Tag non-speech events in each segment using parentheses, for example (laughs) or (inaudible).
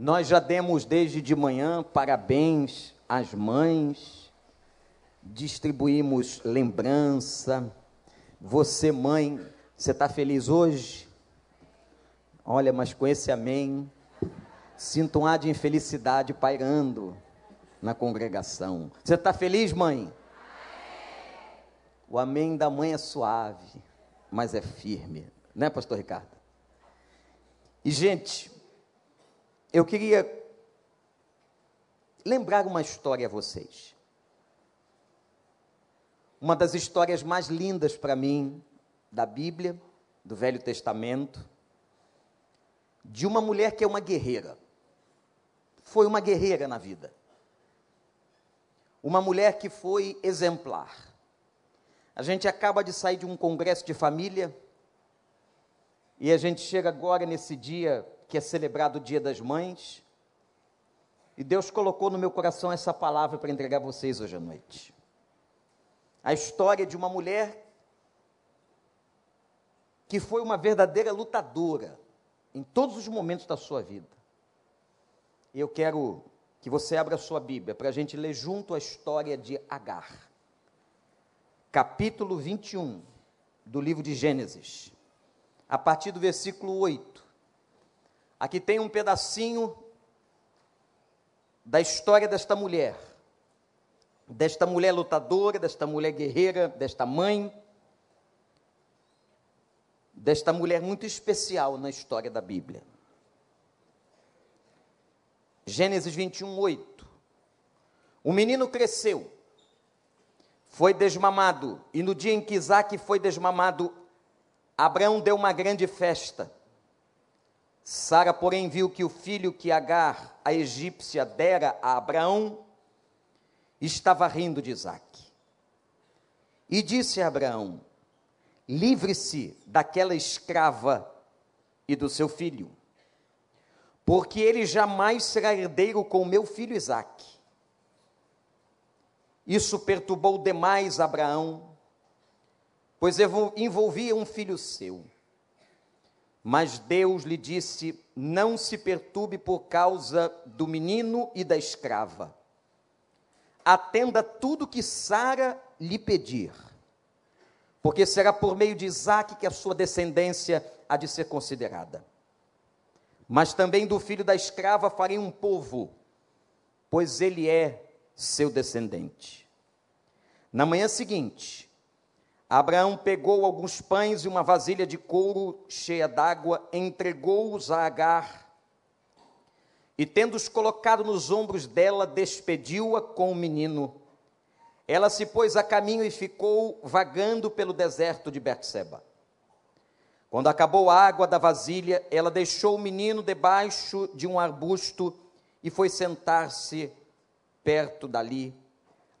Nós já demos desde de manhã parabéns às mães, distribuímos lembrança. Você, mãe, você está feliz hoje? Olha, mas com esse amém, sinto um ar de infelicidade pairando na congregação. Você está feliz, mãe? O amém da mãe é suave, mas é firme, né, Pastor Ricardo? E, gente, eu queria lembrar uma história a vocês. Uma das histórias mais lindas para mim da Bíblia, do Velho Testamento, de uma mulher que é uma guerreira. Foi uma guerreira na vida. Uma mulher que foi exemplar. A gente acaba de sair de um congresso de família e a gente chega agora nesse dia que é celebrado o Dia das Mães. E Deus colocou no meu coração essa palavra para entregar a vocês hoje à noite. A história de uma mulher que foi uma verdadeira lutadora em todos os momentos da sua vida. E eu quero que você abra a sua Bíblia para a gente ler junto a história de Agar capítulo 21 do livro de Gênesis, a partir do versículo 8. Aqui tem um pedacinho da história desta mulher, desta mulher lutadora, desta mulher guerreira, desta mãe, desta mulher muito especial na história da Bíblia. Gênesis 21, 8. O menino cresceu foi desmamado. E no dia em que Isaac foi desmamado, Abraão deu uma grande festa. Sara, porém, viu que o filho que Agar, a egípcia, dera a Abraão, estava rindo de Isaac. E disse a Abraão: Livre-se daquela escrava e do seu filho, porque ele jamais será herdeiro com meu filho Isaque. Isso perturbou demais Abraão, pois envolvia um filho seu. Mas Deus lhe disse: Não se perturbe por causa do menino e da escrava. Atenda tudo que Sara lhe pedir, porque será por meio de Isaque que a sua descendência há de ser considerada. Mas também do filho da escrava farei um povo, pois ele é seu descendente. Na manhã seguinte, Abraão pegou alguns pães e uma vasilha de couro cheia d'água, entregou-os a Agar e, tendo-os colocado nos ombros dela, despediu-a com o menino. Ela se pôs a caminho e ficou vagando pelo deserto de Berseba. Quando acabou a água da vasilha, ela deixou o menino debaixo de um arbusto e foi sentar-se perto dali,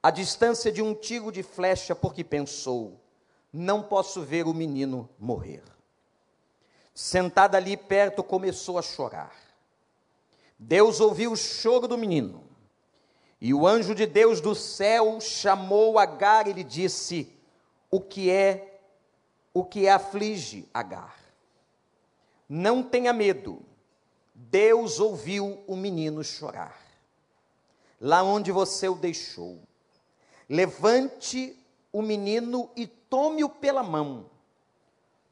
a distância de um tiro de flecha, porque pensou: não posso ver o menino morrer. Sentada ali perto, começou a chorar. Deus ouviu o choro do menino. E o anjo de Deus do céu chamou Agar e lhe disse: O que é, o que aflige Agar? Não tenha medo. Deus ouviu o menino chorar. Lá onde você o deixou, levante o menino e tome-o pela mão,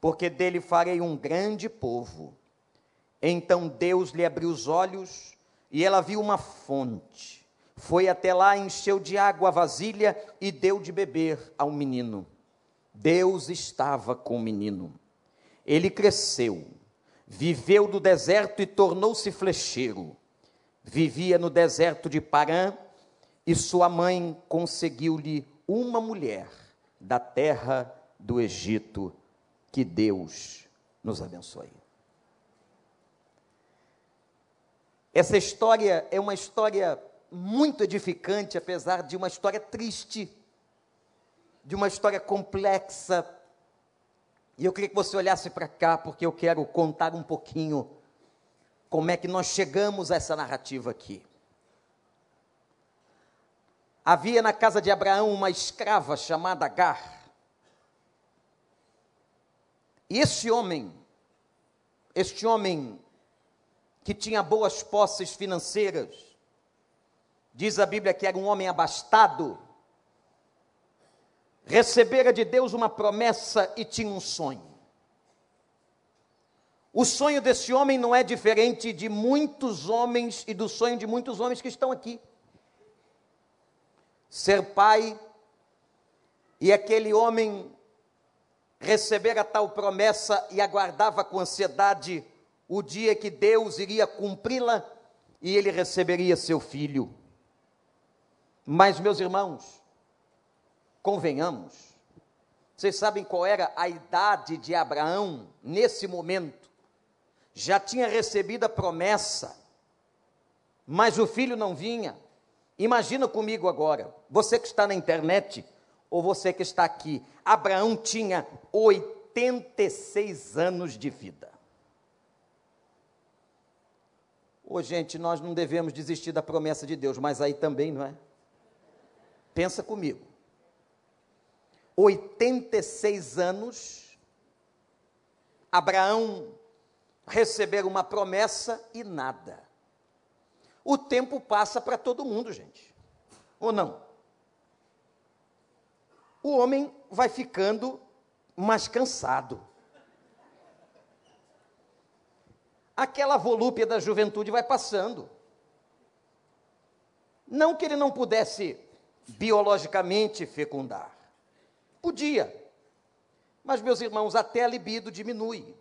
porque dele farei um grande povo. Então Deus lhe abriu os olhos e ela viu uma fonte. Foi até lá, encheu de água a vasilha e deu de beber ao menino. Deus estava com o menino. Ele cresceu, viveu do deserto e tornou-se flecheiro. Vivia no deserto de Parã e sua mãe conseguiu-lhe uma mulher da terra do Egito. Que Deus nos abençoe. Essa história é uma história muito edificante, apesar de uma história triste, de uma história complexa. E eu queria que você olhasse para cá, porque eu quero contar um pouquinho como é que nós chegamos a essa narrativa aqui. Havia na casa de Abraão uma escrava chamada Agar. E esse homem, este homem que tinha boas posses financeiras. Diz a Bíblia que era um homem abastado. Recebera de Deus uma promessa e tinha um sonho. O sonho desse homem não é diferente de muitos homens e do sonho de muitos homens que estão aqui. Ser pai e aquele homem receber a tal promessa e aguardava com ansiedade o dia que Deus iria cumpri-la e ele receberia seu filho. Mas, meus irmãos, convenhamos, vocês sabem qual era a idade de Abraão nesse momento? Já tinha recebido a promessa, mas o filho não vinha. Imagina comigo agora, você que está na internet, ou você que está aqui, Abraão tinha 86 anos de vida. Ô, gente, nós não devemos desistir da promessa de Deus, mas aí também, não é? Pensa comigo. 86 anos, Abraão receber uma promessa e nada. O tempo passa para todo mundo, gente. Ou não? O homem vai ficando mais cansado. aquela volúpia da juventude vai passando. Não que ele não pudesse biologicamente fecundar. Podia. Mas, meus irmãos, até a libido diminui.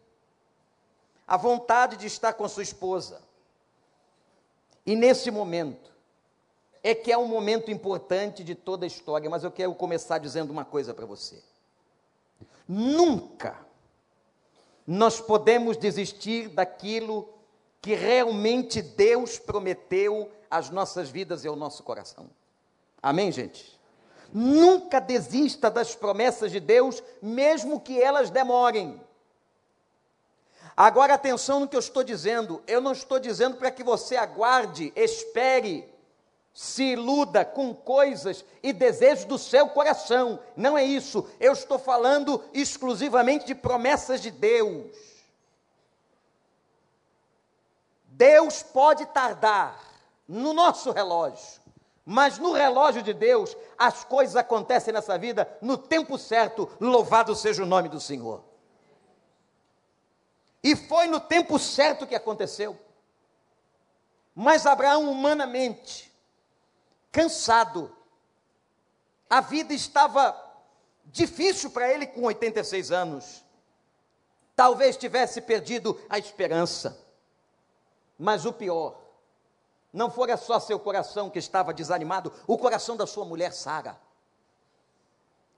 A vontade de estar com sua esposa. E nesse momento, é que é um momento importante de toda a história, mas eu quero começar dizendo uma coisa para você. Nunca nós podemos desistir daquilo que realmente Deus prometeu às nossas vidas e ao nosso coração. Amém, gente? Nunca desista das promessas de Deus, mesmo que elas demorem. Agora, atenção no que eu estou dizendo. Eu não estou dizendo para que você aguarde, espere, se iluda com coisas e desejos do seu coração. Não é isso. Eu estou falando exclusivamente de promessas de Deus. Deus pode tardar no nosso relógio, mas no relógio de Deus as coisas acontecem nessa vida no tempo certo. Louvado seja o nome do Senhor. E foi no tempo certo que aconteceu. Mas Abraão, humanamente, cansado. A vida estava difícil para ele com 86 anos. Talvez tivesse perdido a esperança. Mas o pior, não fora só seu coração que estava desanimado, o coração da sua mulher Sara.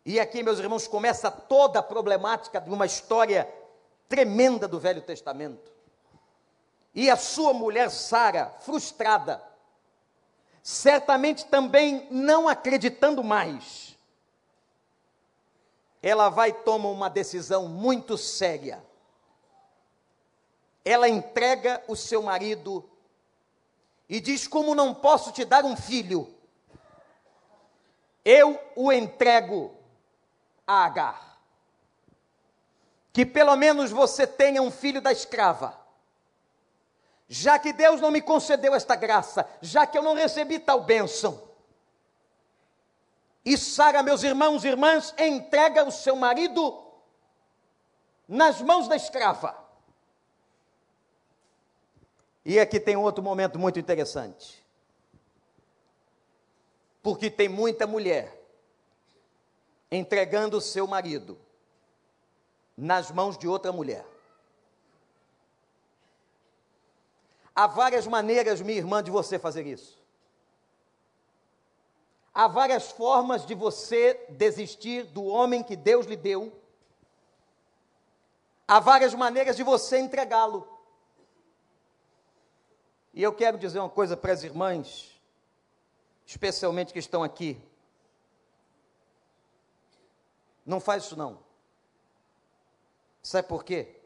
E aqui, meus irmãos, começa toda a problemática de uma história tremenda do Velho Testamento. E a sua mulher Sara, frustrada, certamente também não acreditando mais, ela vai tomar uma decisão muito séria. Ela entrega o seu marido e diz: Como não posso te dar um filho, eu o entrego a Agar. Que pelo menos você tenha um filho da escrava já que Deus não me concedeu esta graça, já que eu não recebi tal bênção. E Sara, meus irmãos e irmãs, entrega o seu marido nas mãos da escrava. E aqui tem outro momento muito interessante. Porque tem muita mulher entregando o seu marido nas mãos de outra mulher. Há várias maneiras, minha irmã, de você fazer isso. Há várias formas de você desistir do homem que Deus lhe deu. Há várias maneiras de você entregá-lo. E eu quero dizer uma coisa para as irmãs, especialmente que estão aqui. Não faz isso não. Sabe por quê?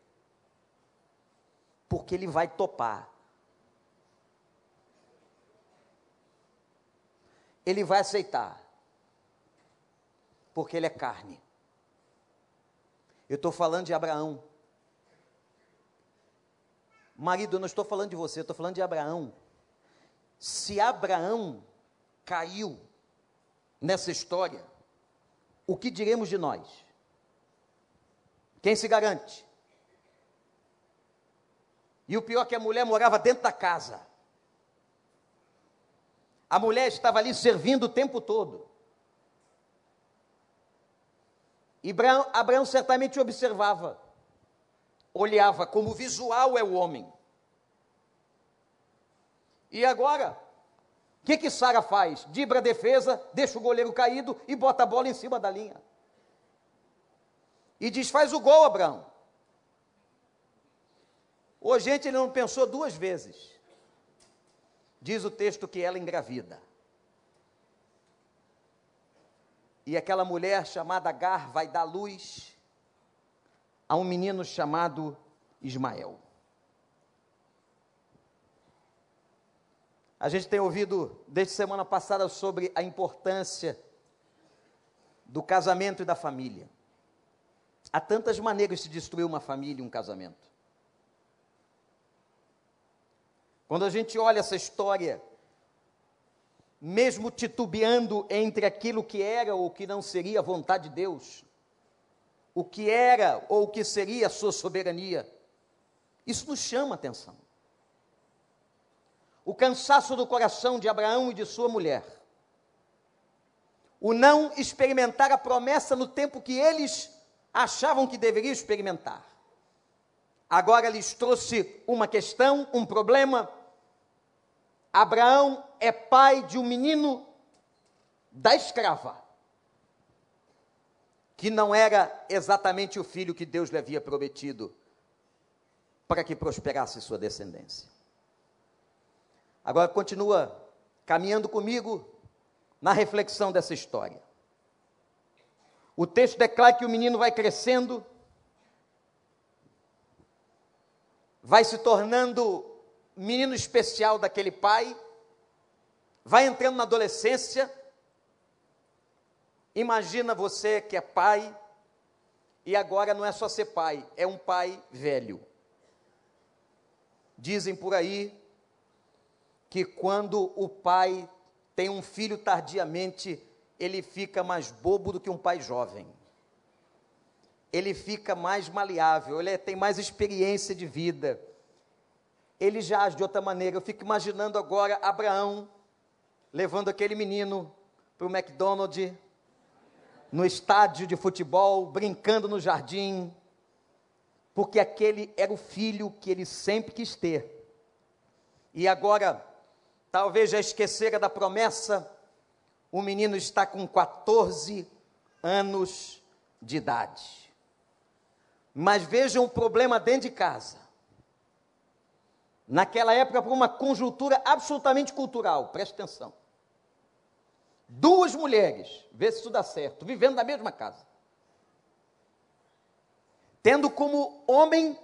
Porque ele vai topar. ele vai aceitar, porque ele é carne. Eu estou falando de Abraão. Marido, eu não estou falando de você, eu estou falando de Abraão. Se Abraão caiu nessa história, o que diremos de nós? Quem se garante? E o pior é que a mulher morava dentro da casa. A mulher estava ali servindo o tempo todo. E Abraão, certamente observava, olhava como visual é o homem. E agora, o que que Sara faz? Dibra a defesa, deixa o goleiro caído e bota a bola em cima da linha. E diz: faz o gol, Abraão. O gente ele não pensou duas vezes. Diz o texto que ela engravida. E aquela mulher chamada Agar vai dar luz a um menino chamado Ismael. A gente tem ouvido desde semana passada sobre a importância do casamento e da família. Há tantas maneiras de destruir uma família e um casamento. Quando a gente olha essa história, mesmo titubeando entre aquilo que era ou que não seria a vontade de Deus, o que era ou o que seria a sua soberania, isso nos chama atenção o cansaço do coração de Abraão e de sua mulher, o não experimentar a promessa no tempo que eles achavam que deveriam experimentar. Agora lhes trouxe uma questão, um problema. Abraão é pai de um menino da escrava, que não era exatamente o filho que Deus lhe havia prometido para que prosperasse sua descendência. Agora continua caminhando comigo na reflexão dessa história. O texto declara que o menino vai crescendo, vai se tornando menino especial daquele pai, vai entrando na adolescência. Imagina você que é pai, e agora não é só ser pai, é um pai velho. Dizem por aí que quando o pai tem um filho tardiamente, ele fica mais bobo do que um pai jovem. Ele fica mais maleável, ele tem mais experiência de vida. Ele já age de outra maneira. Eu fico imaginando agora Abraão levando aquele menino para o McDonald's, no estádio de futebol, brincando no jardim, porque aquele era o filho que ele sempre quis ter. E agora, talvez já esquecera da promessa, o menino está com 14 anos de idade. Mas vejam o problema dentro de casa. Naquela época, por uma conjuntura absolutamente cultural, preste atenção. Duas mulheres, vê se isso dá certo, vivendo na mesma casa. Tendo como homem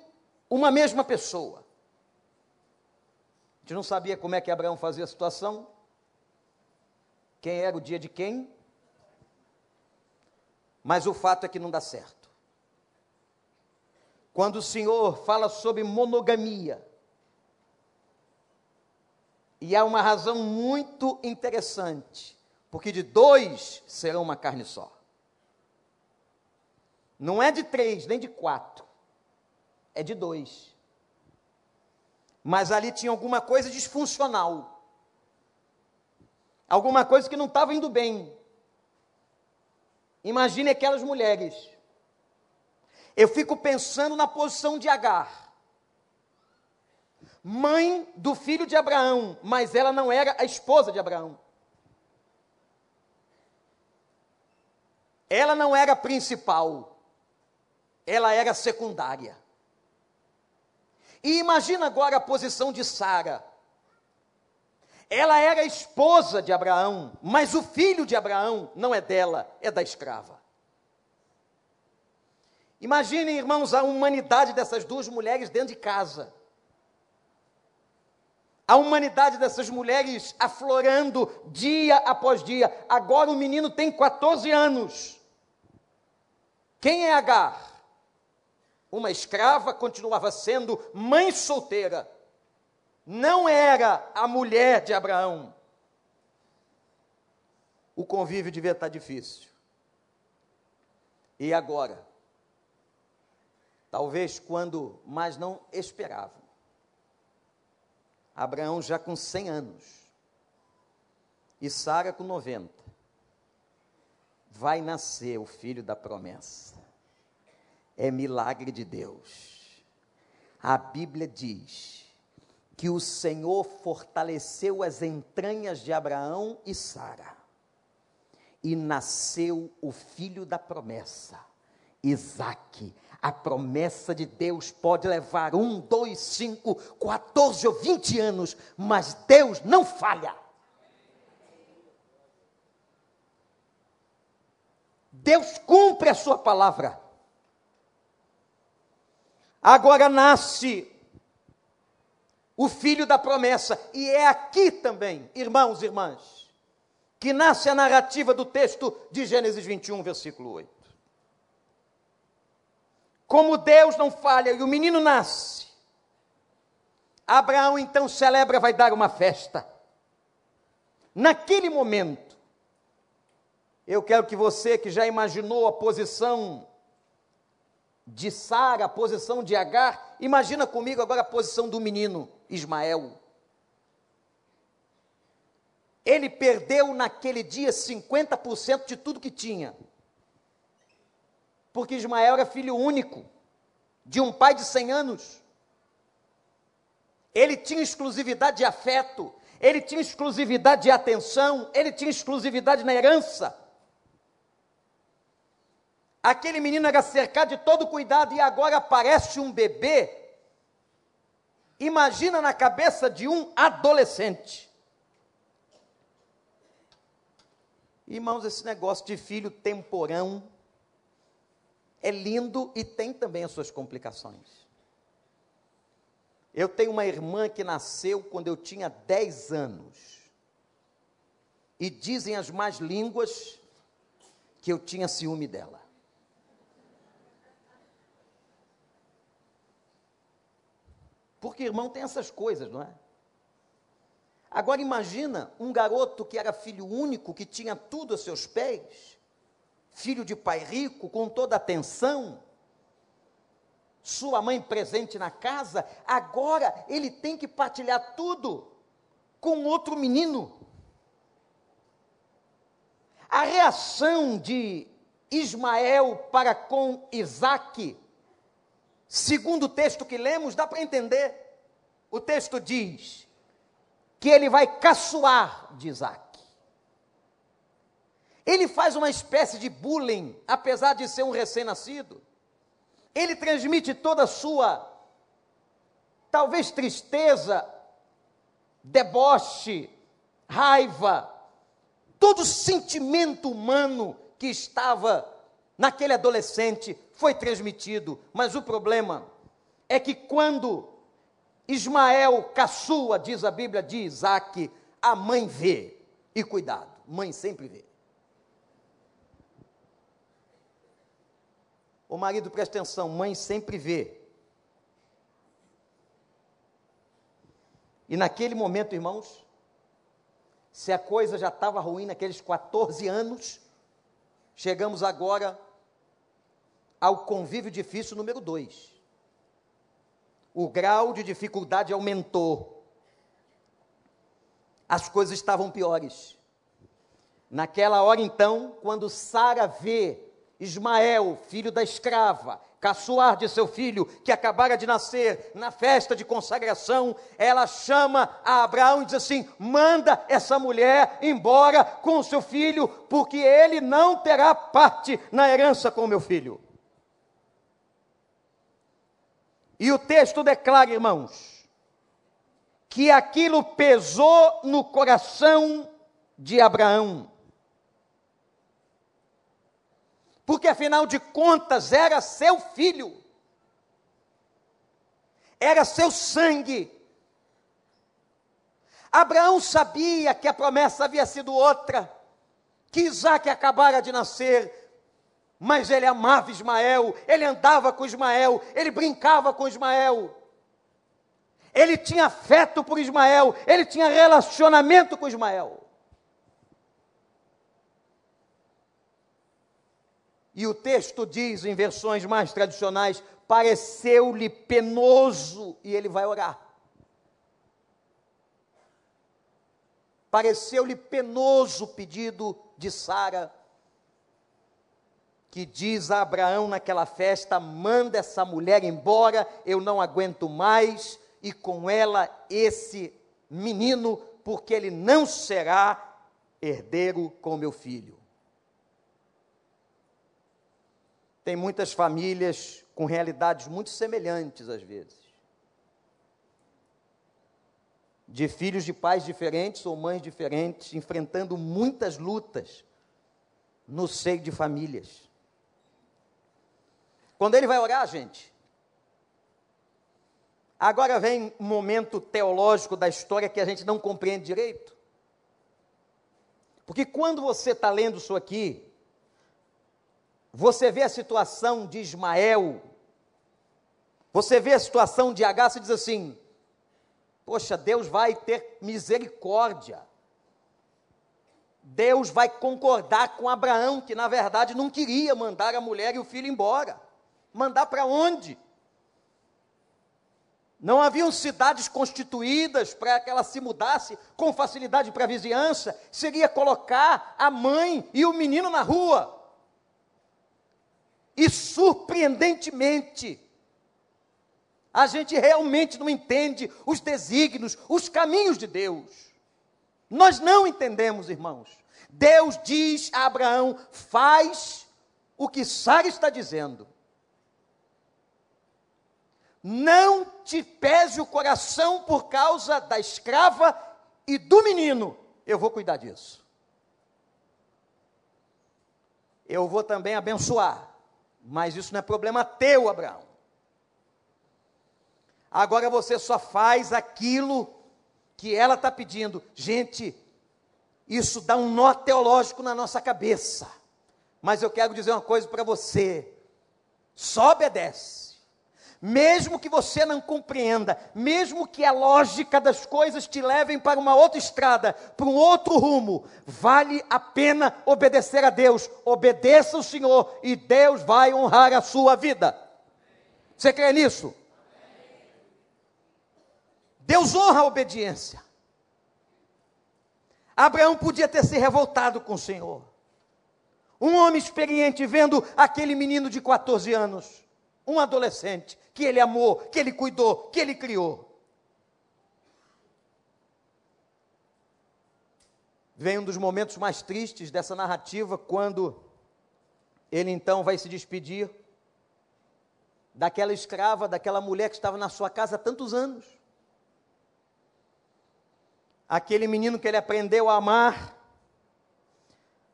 uma mesma pessoa gente não sabia como é que Abraão fazia a situação, quem era o dia de quem, mas o fato é que não dá certo. Quando o Senhor fala sobre monogamia, e há uma razão muito interessante, porque de dois serão uma carne só. Não é de três, nem de quatro, é de dois mas ali tinha alguma coisa disfuncional. Alguma coisa que não estava indo bem. Imagine aquelas mulheres. Eu fico pensando na posição de Agar, mãe do filho de Abraão, mas ela não era a esposa de Abraão. Ela não era principal, ela era secundária. E imagina agora a posição de Sara. Ela era esposa de Abraão, mas o filho de Abraão não é dela, é da escrava. Imaginem, irmãos, a humanidade dessas duas mulheres dentro de casa. A humanidade dessas mulheres aflorando dia após dia. Agora o menino tem 14 anos. Quem é Agar? uma escrava, continuava sendo mãe solteira. Não era a mulher de Abraão. O convívio devia estar difícil. E agora? Talvez quando mais não esperavam. Abraão já com 100 anos e Sara com 90. Vai nascer o filho da promessa. É milagre de Deus. A Bíblia diz que o Senhor fortaleceu as entranhas de Abraão e Sara. E nasceu o filho da promessa, Isaque a promessa de Deus pode levar um, dois, cinco, quatorze ou vinte anos, mas Deus não falha. Deus cumpre a sua palavra. Agora nasce o filho da promessa, e é aqui também, irmãos e irmãs, que nasce a narrativa do texto de Gênesis 21, versículo 8. Como Deus não falha e o menino nasce, Abraão então celebra, vai dar uma festa. Naquele momento, eu quero que você que já imaginou a posição de Sara, a posição de Agar, imagina comigo agora a posição do menino Ismael. Ele perdeu naquele dia 50% de tudo que tinha porque Ismael era filho único, de um pai de 100 anos. Ele tinha exclusividade de afeto, ele tinha exclusividade de atenção, ele tinha exclusividade na herança. Aquele menino era cercado de todo cuidado e agora aparece um bebê. Imagina na cabeça de um adolescente. Irmãos, esse negócio de filho temporão, é lindo e tem também as suas complicações. Eu tenho uma irmã que nasceu quando eu tinha 10 anos. E dizem as más línguas que eu tinha ciúme dela. Porque irmão tem essas coisas, não é? Agora imagina um garoto que era filho único, que tinha tudo a seus pés, filho de pai rico, com toda a atenção, sua mãe presente na casa, agora ele tem que partilhar tudo com outro menino. A reação de Ismael para com Isaac, segundo o texto que lemos, dá para entender. O texto diz que ele vai caçoar de Isaac. Ele faz uma espécie de bullying, apesar de ser um recém-nascido. Ele transmite toda a sua, talvez tristeza, deboche, raiva, todo sentimento humano que estava naquele adolescente foi transmitido. Mas o problema é que quando Ismael caçua, diz a Bíblia de Isaac, a mãe vê. E cuidado, mãe sempre vê. O marido, presta atenção, mãe sempre vê. E naquele momento, irmãos, se a coisa já estava ruim naqueles 14 anos, chegamos agora ao convívio difícil número 2. O grau de dificuldade aumentou. As coisas estavam piores. Naquela hora, então, quando Sara vê Ismael, filho da escrava, caçoar de seu filho, que acabara de nascer na festa de consagração, ela chama a Abraão e diz assim: manda essa mulher embora com o seu filho, porque ele não terá parte na herança com meu filho. E o texto declara, irmãos, que aquilo pesou no coração de Abraão. porque afinal de contas era seu filho, era seu sangue. Abraão sabia que a promessa havia sido outra, que Isaac acabara de nascer, mas ele amava Ismael, ele andava com Ismael, ele brincava com Ismael. Ele tinha afeto por Ismael, ele tinha relacionamento com Ismael. E o texto diz, em versões mais tradicionais, pareceu-lhe penoso e ele vai orar. Pareceu-lhe penoso o pedido de Sara, que diz a Abraão naquela festa: manda essa mulher embora, eu não aguento mais, e com ela esse menino, porque ele não será herdeiro com meu filho. Tem muitas famílias com realidades muito semelhantes às vezes. de filhos de pais diferentes ou mães diferentes, enfrentando muitas lutas no seio de famílias. Quando ele vai orar, gente, agora vem um momento teológico da história que a gente não compreende direito. Porque quando você está lendo isso aqui, você vê a situação de Ismael, você vê a situação de Agar, você diz assim: Poxa, Deus vai ter misericórdia. Deus vai concordar com Abraão, que na verdade não queria mandar a mulher e o filho embora. Mandar para onde? Não haviam cidades constituídas para que ela se mudasse com facilidade para a vizinhança. Seria colocar a mãe e o menino na rua. E surpreendentemente, a gente realmente não entende os desígnios, os caminhos de Deus. Nós não entendemos, irmãos. Deus diz a Abraão: faz o que Sara está dizendo. Não te pese o coração por causa da escrava e do menino. Eu vou cuidar disso. Eu vou também abençoar. Mas isso não é problema teu, Abraão. Agora você só faz aquilo que ela está pedindo. Gente, isso dá um nó teológico na nossa cabeça. Mas eu quero dizer uma coisa para você: só obedece. Mesmo que você não compreenda, mesmo que a lógica das coisas te levem para uma outra estrada, para um outro rumo, vale a pena obedecer a Deus. Obedeça o Senhor e Deus vai honrar a sua vida. Você crê nisso? Deus honra a obediência. Abraão podia ter se revoltado com o Senhor. Um homem experiente vendo aquele menino de 14 anos, um adolescente, que ele amou, que ele cuidou, que ele criou. Vem um dos momentos mais tristes dessa narrativa, quando ele então vai se despedir daquela escrava, daquela mulher que estava na sua casa há tantos anos aquele menino que ele aprendeu a amar.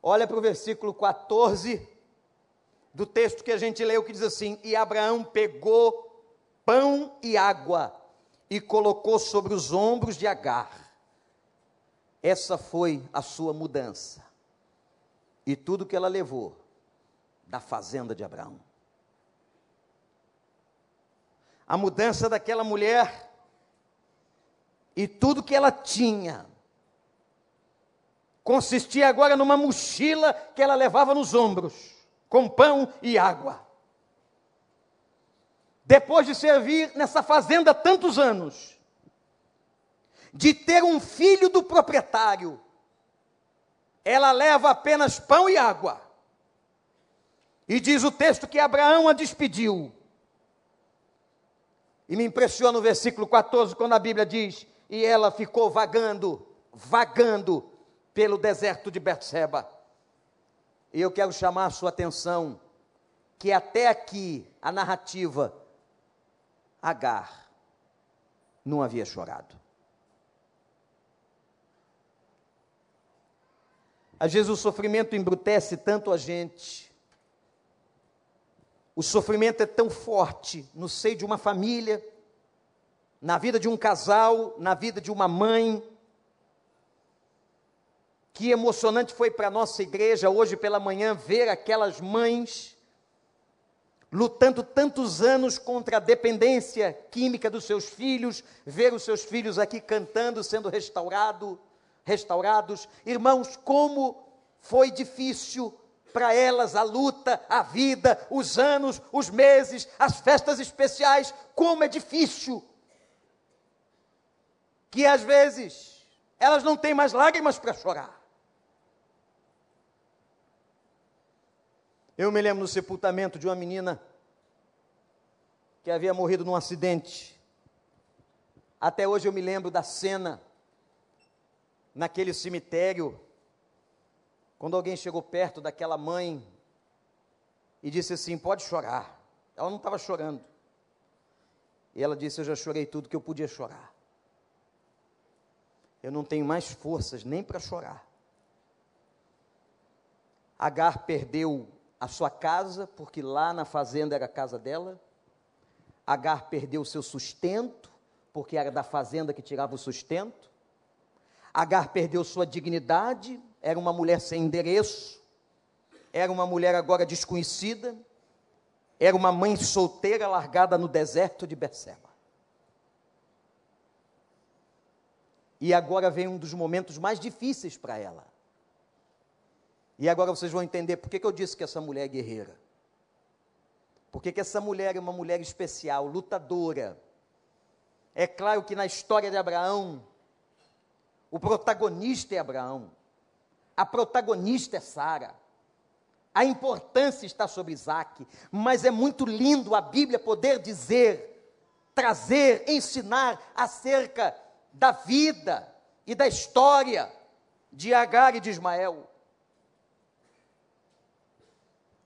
Olha para o versículo 14 do texto que a gente leu, que diz assim: E Abraão pegou pão e água e colocou sobre os ombros de Agar. Essa foi a sua mudança. E tudo que ela levou da fazenda de Abraão. A mudança daquela mulher e tudo que ela tinha consistia agora numa mochila que ela levava nos ombros, com pão e água. Depois de servir nessa fazenda tantos anos, de ter um filho do proprietário, ela leva apenas pão e água. E diz o texto que Abraão a despediu. E me impressiona o versículo 14, quando a Bíblia diz: e ela ficou vagando, vagando pelo deserto de Betseba. E eu quero chamar a sua atenção que até aqui a narrativa Agar não havia chorado. Às vezes o sofrimento embrutece tanto a gente. O sofrimento é tão forte no seio de uma família, na vida de um casal, na vida de uma mãe. Que emocionante foi para a nossa igreja hoje pela manhã ver aquelas mães lutando tantos anos contra a dependência química dos seus filhos, ver os seus filhos aqui cantando, sendo restaurado, restaurados. Irmãos, como foi difícil para elas a luta, a vida, os anos, os meses, as festas especiais, como é difícil. Que às vezes elas não têm mais lágrimas para chorar. Eu me lembro no sepultamento de uma menina que havia morrido num acidente. Até hoje eu me lembro da cena naquele cemitério, quando alguém chegou perto daquela mãe e disse assim: Pode chorar. Ela não estava chorando. E ela disse: Eu já chorei tudo que eu podia chorar. Eu não tenho mais forças nem para chorar. Agar perdeu a sua casa, porque lá na fazenda era a casa dela. Agar perdeu o seu sustento, porque era da fazenda que tirava o sustento. Agar perdeu sua dignidade, era uma mulher sem endereço, era uma mulher agora desconhecida, era uma mãe solteira largada no deserto de Beceba. E agora vem um dos momentos mais difíceis para ela. E agora vocês vão entender por que, que eu disse que essa mulher é guerreira. Por que, que essa mulher é uma mulher especial, lutadora. É claro que na história de Abraão, o protagonista é Abraão. A protagonista é Sara. A importância está sobre Isaac. Mas é muito lindo a Bíblia poder dizer, trazer, ensinar acerca da vida e da história de Agar e de Ismael.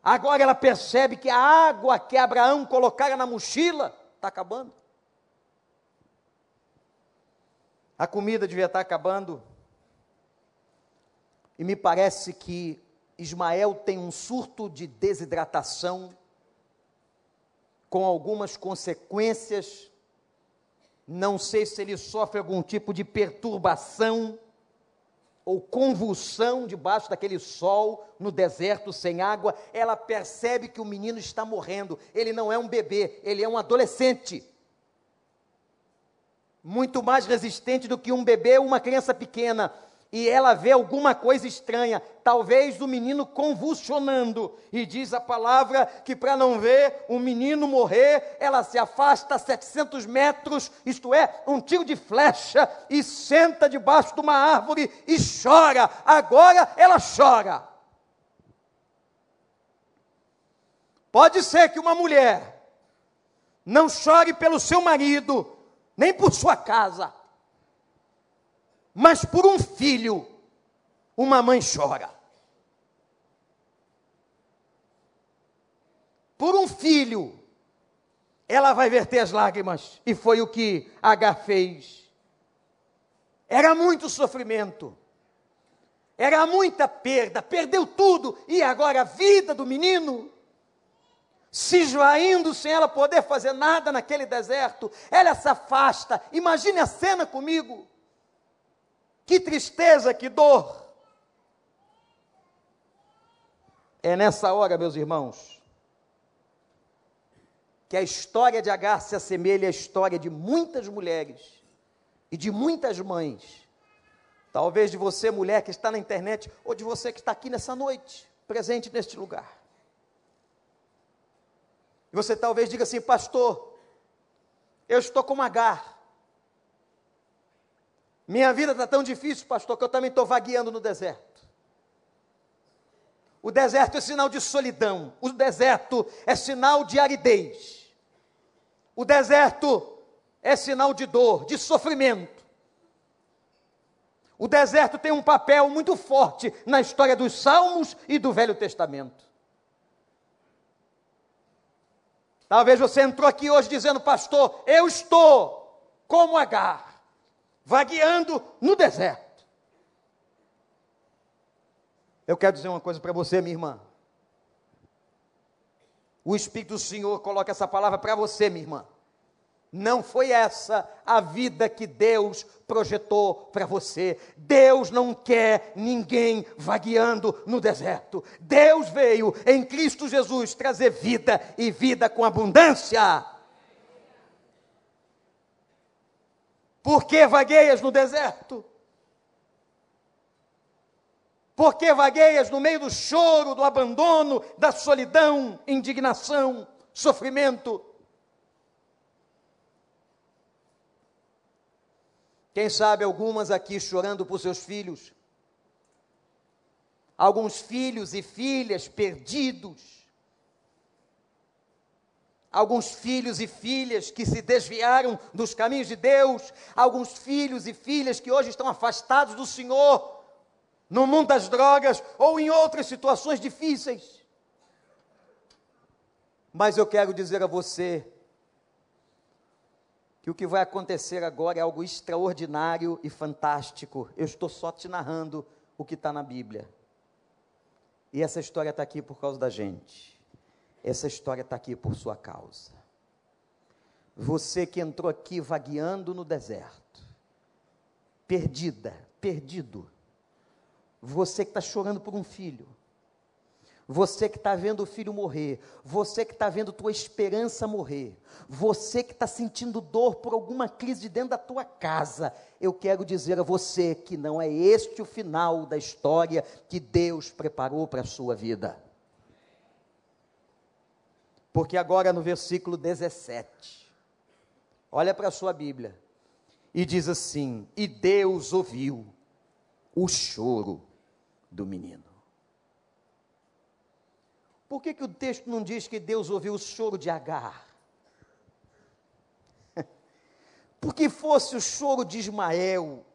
Agora ela percebe que a água que Abraão colocara na mochila está acabando. A comida devia estar acabando. E me parece que Ismael tem um surto de desidratação, com algumas consequências. Não sei se ele sofre algum tipo de perturbação ou convulsão debaixo daquele sol no deserto sem água, ela percebe que o menino está morrendo. Ele não é um bebê, ele é um adolescente. Muito mais resistente do que um bebê ou uma criança pequena e ela vê alguma coisa estranha, talvez do menino convulsionando, e diz a palavra que para não ver o menino morrer, ela se afasta a 700 metros, isto é, um tiro de flecha, e senta debaixo de uma árvore e chora. Agora ela chora. Pode ser que uma mulher não chore pelo seu marido, nem por sua casa mas por um filho, uma mãe chora. Por um filho, ela vai verter as lágrimas, e foi o que H fez. Era muito sofrimento, era muita perda, perdeu tudo, e agora a vida do menino se esvaindo sem ela poder fazer nada naquele deserto, ela se afasta. Imagine a cena comigo. Que tristeza, que dor. É nessa hora, meus irmãos, que a história de Agar se assemelha à história de muitas mulheres e de muitas mães. Talvez de você, mulher que está na internet, ou de você que está aqui nessa noite, presente neste lugar. E você talvez diga assim, pastor, eu estou como Agar. Minha vida está tão difícil, pastor, que eu também estou vagueando no deserto. O deserto é sinal de solidão. O deserto é sinal de aridez. O deserto é sinal de dor, de sofrimento. O deserto tem um papel muito forte na história dos Salmos e do Velho Testamento. Talvez você entrou aqui hoje dizendo, pastor, eu estou como Agar vagueando no deserto. Eu quero dizer uma coisa para você, minha irmã. O Espírito do Senhor coloca essa palavra para você, minha irmã. Não foi essa a vida que Deus projetou para você. Deus não quer ninguém vagueando no deserto. Deus veio em Cristo Jesus trazer vida e vida com abundância. Por que vagueias no deserto? Por que vagueias no meio do choro, do abandono, da solidão, indignação, sofrimento? Quem sabe algumas aqui chorando por seus filhos. Alguns filhos e filhas perdidos. Alguns filhos e filhas que se desviaram dos caminhos de Deus. Alguns filhos e filhas que hoje estão afastados do Senhor. No mundo das drogas ou em outras situações difíceis. Mas eu quero dizer a você que o que vai acontecer agora é algo extraordinário e fantástico. Eu estou só te narrando o que está na Bíblia. E essa história está aqui por causa da gente. Essa história está aqui por sua causa. Você que entrou aqui vagueando no deserto, perdida, perdido. Você que está chorando por um filho você que está vendo o filho morrer, você que está vendo tua esperança morrer, você que está sentindo dor por alguma crise de dentro da tua casa, eu quero dizer a você que não é este o final da história que Deus preparou para a sua vida. Porque agora no versículo 17, olha para a sua Bíblia, e diz assim: E Deus ouviu o choro do menino. Por que, que o texto não diz que Deus ouviu o choro de Agar? (laughs) Porque fosse o choro de Ismael,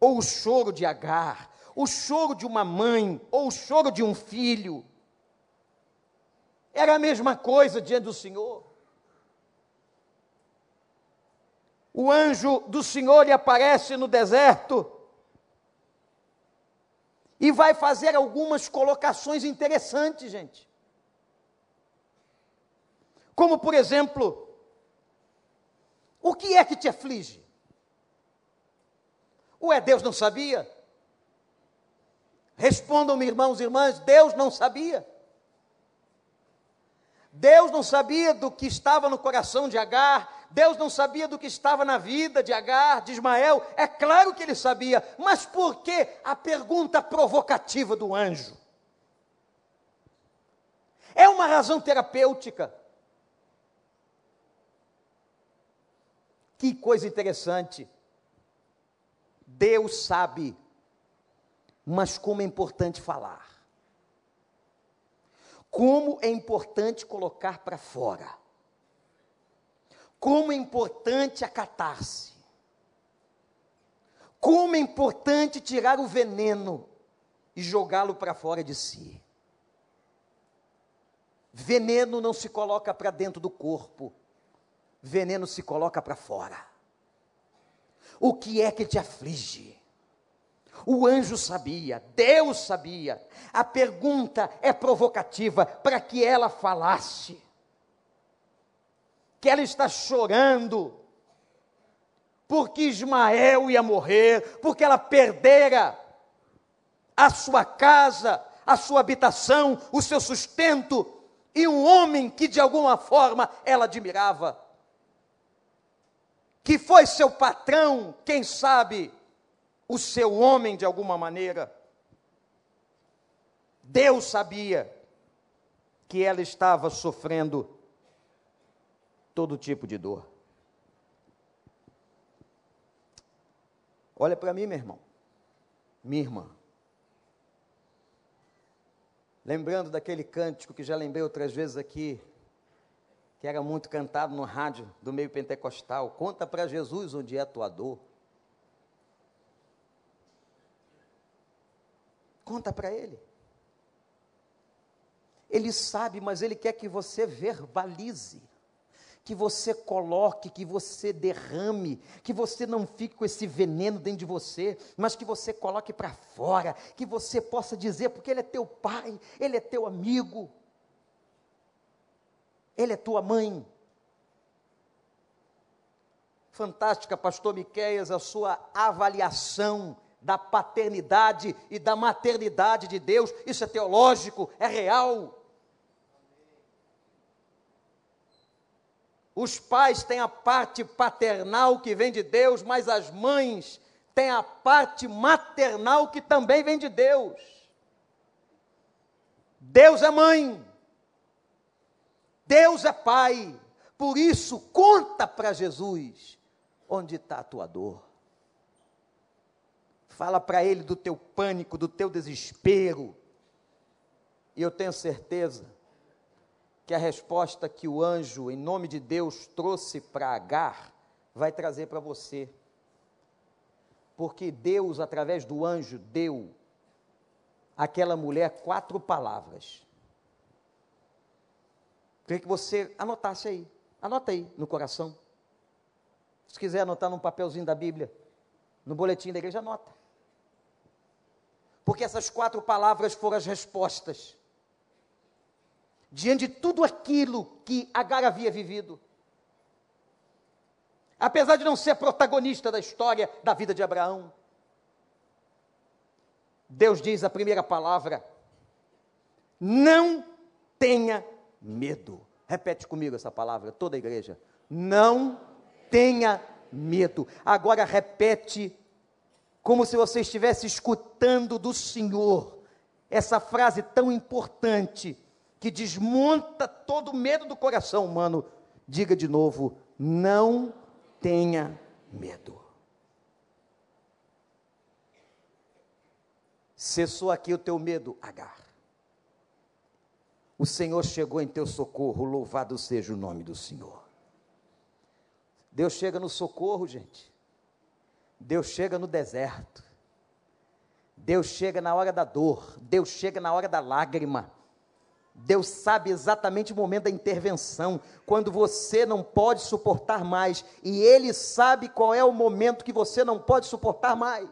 ou o choro de Agar, o choro de uma mãe, ou o choro de um filho, era a mesma coisa diante do Senhor. O anjo do Senhor lhe aparece no deserto e vai fazer algumas colocações interessantes, gente. Como, por exemplo, o que é que te aflige? Ué, Deus não sabia? Respondam-me, irmãos e irmãs, Deus não sabia. Deus não sabia do que estava no coração de Agar, Deus não sabia do que estava na vida de Agar, de Ismael? É claro que ele sabia, mas por que a pergunta provocativa do anjo? É uma razão terapêutica. Que coisa interessante. Deus sabe, mas como é importante falar. Como é importante colocar para fora. Como é importante a catarse. Como é importante tirar o veneno e jogá-lo para fora de si. Veneno não se coloca para dentro do corpo, veneno se coloca para fora. O que é que te aflige? O anjo sabia, Deus sabia. A pergunta é provocativa para que ela falasse. Que ela está chorando, porque Ismael ia morrer, porque ela perdera a sua casa, a sua habitação, o seu sustento, e um homem que de alguma forma ela admirava, que foi seu patrão, quem sabe, o seu homem de alguma maneira. Deus sabia que ela estava sofrendo todo tipo de dor. Olha para mim, meu irmão, minha irmã. Lembrando daquele cântico que já lembrei outras vezes aqui, que era muito cantado no rádio do meio pentecostal: Conta para Jesus onde é a tua dor. Conta para Ele. Ele sabe, mas Ele quer que você verbalize que você coloque, que você derrame, que você não fique com esse veneno dentro de você, mas que você coloque para fora, que você possa dizer, porque Ele é teu pai, Ele é teu amigo, Ele é tua mãe. fantástica, pastor Miqueias, a sua avaliação da paternidade e da maternidade de Deus. Isso é teológico, é real. Os pais têm a parte paternal que vem de Deus, mas as mães têm a parte maternal que também vem de Deus. Deus é mãe, Deus é pai, por isso conta para Jesus onde está a tua dor. Fala para ele do teu pânico, do teu desespero. E eu tenho certeza que a resposta que o anjo, em nome de Deus, trouxe para Agar, vai trazer para você. Porque Deus, através do anjo, deu àquela mulher quatro palavras. Queria que você anotasse aí. Anota aí no coração. Se quiser anotar num papelzinho da Bíblia, no boletim da igreja, anota porque essas quatro palavras foram as respostas. Diante de tudo aquilo que Agar havia vivido. Apesar de não ser protagonista da história da vida de Abraão, Deus diz a primeira palavra: não tenha medo. Repete comigo essa palavra, toda a igreja. Não tenha medo. Agora repete como se você estivesse escutando do Senhor essa frase tão importante que desmonta todo o medo do coração humano. Diga de novo: não tenha medo. Cessou aqui o teu medo, Agar. O Senhor chegou em teu socorro, louvado seja o nome do Senhor. Deus chega no socorro, gente. Deus chega no deserto. Deus chega na hora da dor. Deus chega na hora da lágrima. Deus sabe exatamente o momento da intervenção, quando você não pode suportar mais, e Ele sabe qual é o momento que você não pode suportar mais.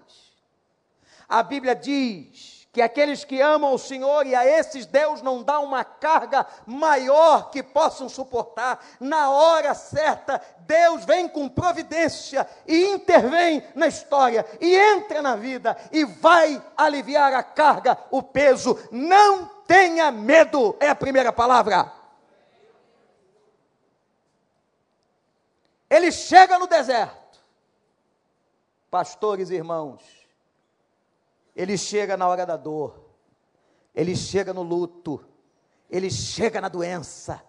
A Bíblia diz que aqueles que amam o Senhor e a esses Deus não dá uma carga maior que possam suportar. Na hora certa, Deus vem com providência e intervém na história e entra na vida e vai aliviar a carga, o peso. Não tenha medo, é a primeira palavra. Ele chega no deserto. Pastores e irmãos, ele chega na hora da dor, ele chega no luto, ele chega na doença,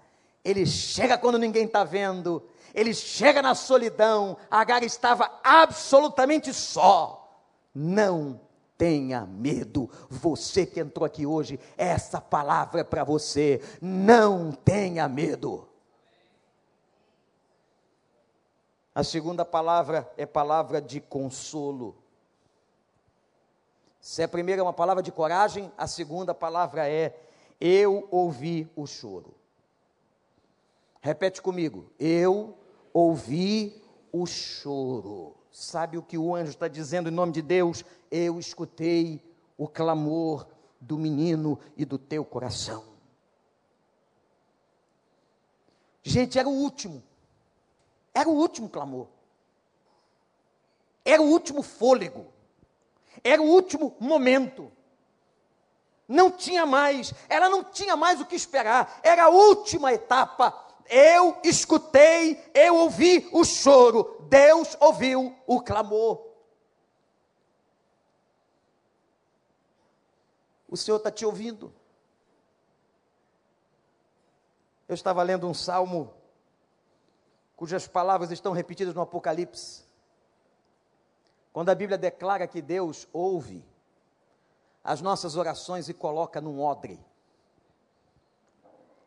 ele chega quando ninguém está vendo, ele chega na solidão. Agar estava absolutamente só. Não tenha medo. Você que entrou aqui hoje, essa palavra é para você. Não tenha medo. A segunda palavra é palavra de consolo. Se a primeira é uma palavra de coragem, a segunda palavra é: Eu ouvi o choro. Repete comigo: Eu ouvi o choro. Sabe o que o anjo está dizendo em nome de Deus? Eu escutei o clamor do menino e do teu coração. Gente, era o último. Era o último clamor. Era o último fôlego. Era o último momento. Não tinha mais, ela não tinha mais o que esperar, era a última etapa. Eu escutei, eu ouvi o choro, Deus ouviu o clamor. O Senhor está te ouvindo. Eu estava lendo um salmo cujas palavras estão repetidas no Apocalipse. Quando a Bíblia declara que Deus ouve as nossas orações e coloca num odre,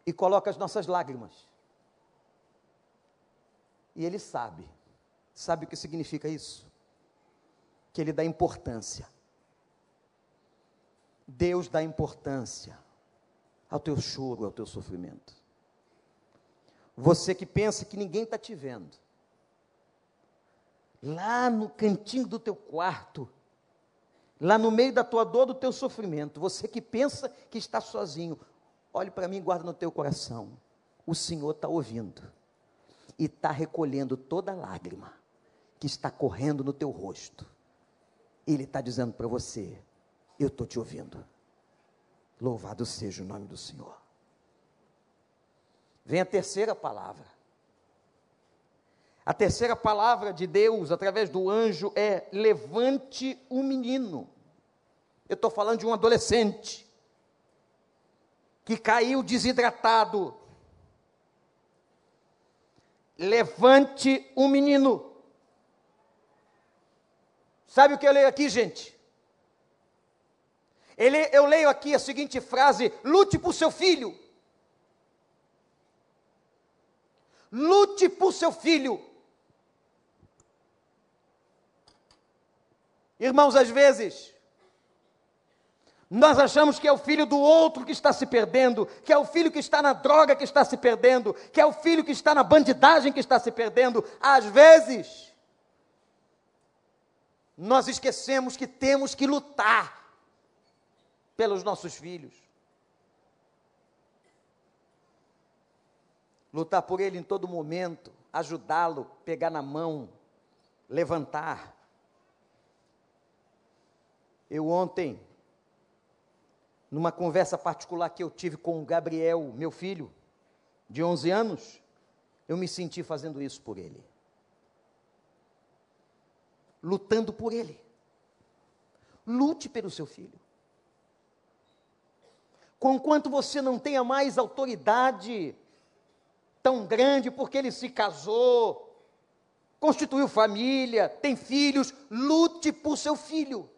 e coloca as nossas lágrimas, e Ele sabe, sabe o que significa isso? Que Ele dá importância. Deus dá importância ao teu choro, ao teu sofrimento. Você que pensa que ninguém está te vendo, lá no cantinho do teu quarto, lá no meio da tua dor, do teu sofrimento, você que pensa que está sozinho, olhe para mim e guarda no teu coração. O Senhor está ouvindo e está recolhendo toda lágrima, que está correndo no teu rosto. Ele está dizendo para você: Eu estou te ouvindo. Louvado seja o nome do Senhor. Vem a terceira palavra. A terceira palavra de Deus, através do anjo, é: levante o menino. Eu estou falando de um adolescente que caiu desidratado. Levante o menino. Sabe o que eu leio aqui, gente? Ele, eu leio aqui a seguinte frase: lute por seu filho. Lute por seu filho. Irmãos, às vezes, nós achamos que é o filho do outro que está se perdendo, que é o filho que está na droga que está se perdendo, que é o filho que está na bandidagem que está se perdendo. Às vezes, nós esquecemos que temos que lutar pelos nossos filhos. Lutar por ele em todo momento, ajudá-lo, pegar na mão, levantar. Eu ontem, numa conversa particular que eu tive com o Gabriel, meu filho, de 11 anos, eu me senti fazendo isso por ele. Lutando por ele. Lute pelo seu filho. Conquanto você não tenha mais autoridade tão grande porque ele se casou, constituiu família, tem filhos, lute por seu filho.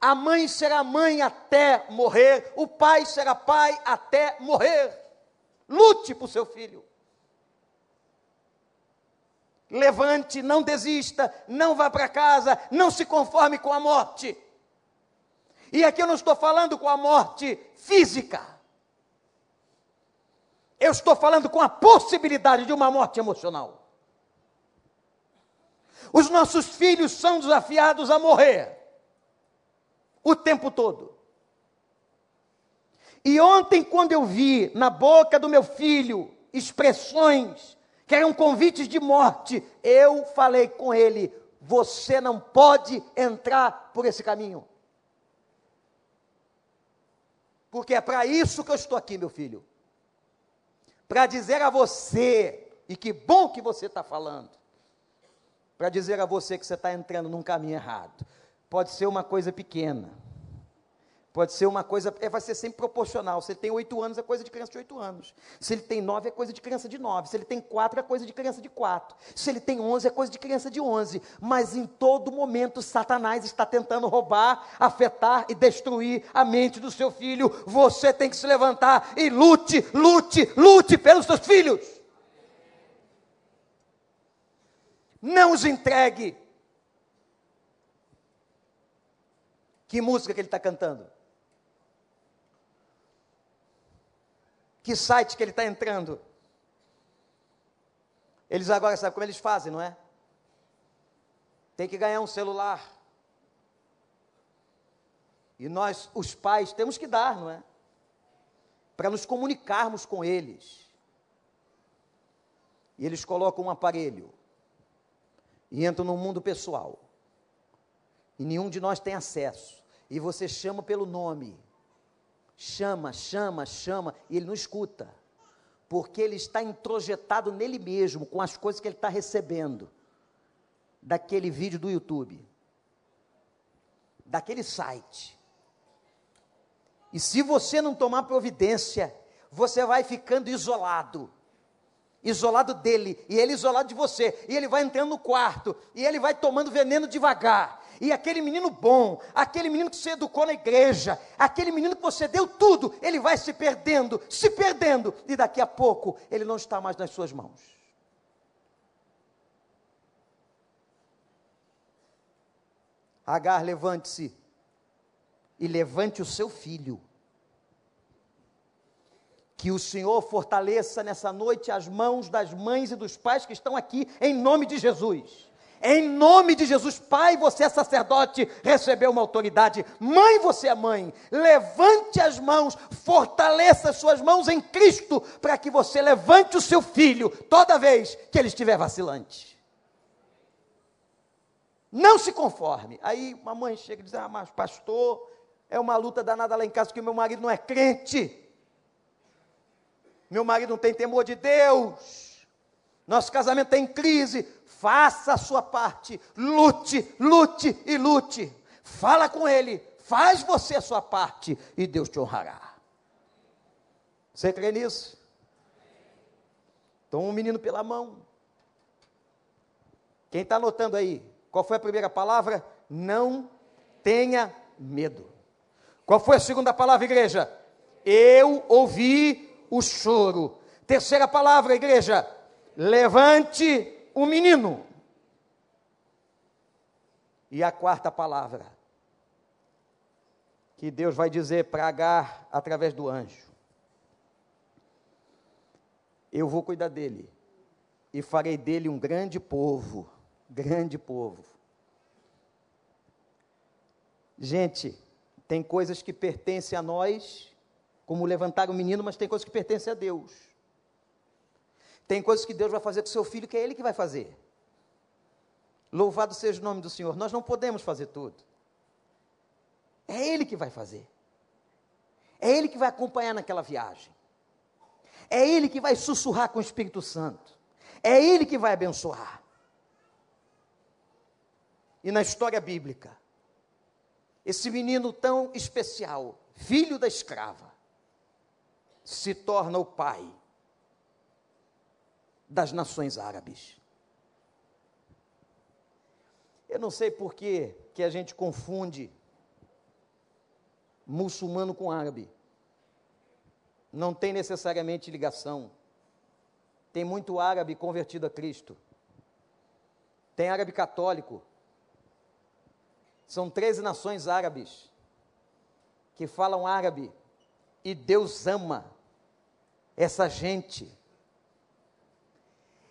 A mãe será mãe até morrer, o pai será pai até morrer. Lute por seu filho. Levante, não desista, não vá para casa, não se conforme com a morte. E aqui eu não estou falando com a morte física. Eu estou falando com a possibilidade de uma morte emocional. Os nossos filhos são desafiados a morrer o tempo todo. E ontem, quando eu vi na boca do meu filho expressões que eram convites de morte, eu falei com ele: você não pode entrar por esse caminho. Porque é para isso que eu estou aqui, meu filho. Para dizer a você, e que bom que você está falando, para dizer a você que você está entrando num caminho errado. Pode ser uma coisa pequena, Pode ser uma coisa, é, vai ser sempre proporcional. Se ele tem oito anos, é coisa de criança de oito anos. Se ele tem nove, é coisa de criança de nove. Se ele tem quatro, é coisa de criança de quatro. Se ele tem onze, é coisa de criança de onze. Mas em todo momento, Satanás está tentando roubar, afetar e destruir a mente do seu filho. Você tem que se levantar e lute, lute, lute pelos seus filhos. Não os entregue. Que música que ele está cantando? que site que ele está entrando. Eles agora sabem como eles fazem, não é? Tem que ganhar um celular. E nós, os pais, temos que dar, não é? Para nos comunicarmos com eles. E eles colocam um aparelho e entram no mundo pessoal. E nenhum de nós tem acesso. E você chama pelo nome. Chama, chama, chama, e ele não escuta, porque ele está introjetado nele mesmo, com as coisas que ele está recebendo, daquele vídeo do YouTube, daquele site. E se você não tomar providência, você vai ficando isolado. Isolado dele, e ele isolado de você, e ele vai entrando no quarto, e ele vai tomando veneno devagar, e aquele menino bom, aquele menino que você educou na igreja, aquele menino que você deu tudo, ele vai se perdendo, se perdendo, e daqui a pouco ele não está mais nas suas mãos. Agar, levante-se e levante o seu filho. Que o Senhor fortaleça nessa noite as mãos das mães e dos pais que estão aqui, em nome de Jesus Em nome de Jesus, pai, você é sacerdote, recebeu uma autoridade. Mãe, você é mãe. Levante as mãos, fortaleça as suas mãos em Cristo, para que você levante o seu filho toda vez que ele estiver vacilante. Não se conforme. Aí uma mãe chega e diz: Ah, mas pastor, é uma luta danada lá em casa porque meu marido não é crente. Meu marido não tem temor de Deus. Nosso casamento tem crise. Faça a sua parte. Lute, lute e lute. Fala com ele. Faz você a sua parte e Deus te honrará. Você crê nisso? Toma um menino pela mão. Quem está anotando aí? Qual foi a primeira palavra? Não tenha medo. Qual foi a segunda palavra, igreja? Eu ouvi o choro. Terceira palavra, igreja. Levante o menino. E a quarta palavra, que Deus vai dizer para Agar através do anjo: Eu vou cuidar dele e farei dele um grande povo grande povo. Gente, tem coisas que pertencem a nós, como levantar o menino, mas tem coisas que pertencem a Deus. Tem coisas que Deus vai fazer com seu filho que é Ele que vai fazer. Louvado seja o nome do Senhor. Nós não podemos fazer tudo. É Ele que vai fazer. É Ele que vai acompanhar naquela viagem. É Ele que vai sussurrar com o Espírito Santo. É Ele que vai abençoar e na história bíblica. Esse menino tão especial, filho da escrava, se torna o pai das nações árabes. Eu não sei por que, que a gente confunde muçulmano com árabe. Não tem necessariamente ligação. Tem muito árabe convertido a Cristo. Tem árabe católico. São 13 nações árabes que falam árabe e Deus ama essa gente.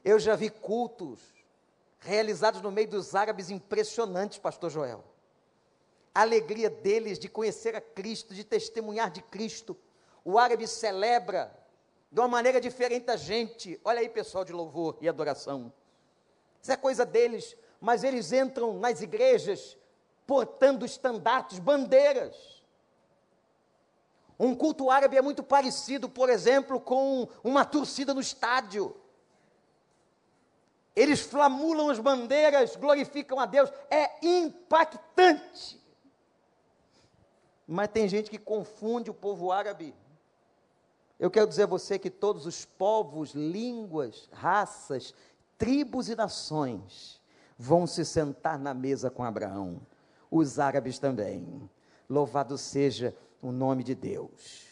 Eu já vi cultos realizados no meio dos árabes impressionantes, Pastor Joel. A alegria deles de conhecer a Cristo, de testemunhar de Cristo. O árabe celebra de uma maneira diferente da gente. Olha aí, pessoal de louvor e adoração. Isso é coisa deles, mas eles entram nas igrejas portando estandartes, bandeiras. Um culto árabe é muito parecido, por exemplo, com uma torcida no estádio. Eles flamulam as bandeiras, glorificam a Deus, é impactante. Mas tem gente que confunde o povo árabe. Eu quero dizer a você que todos os povos, línguas, raças, tribos e nações vão se sentar na mesa com Abraão os árabes também. Louvado seja o nome de Deus.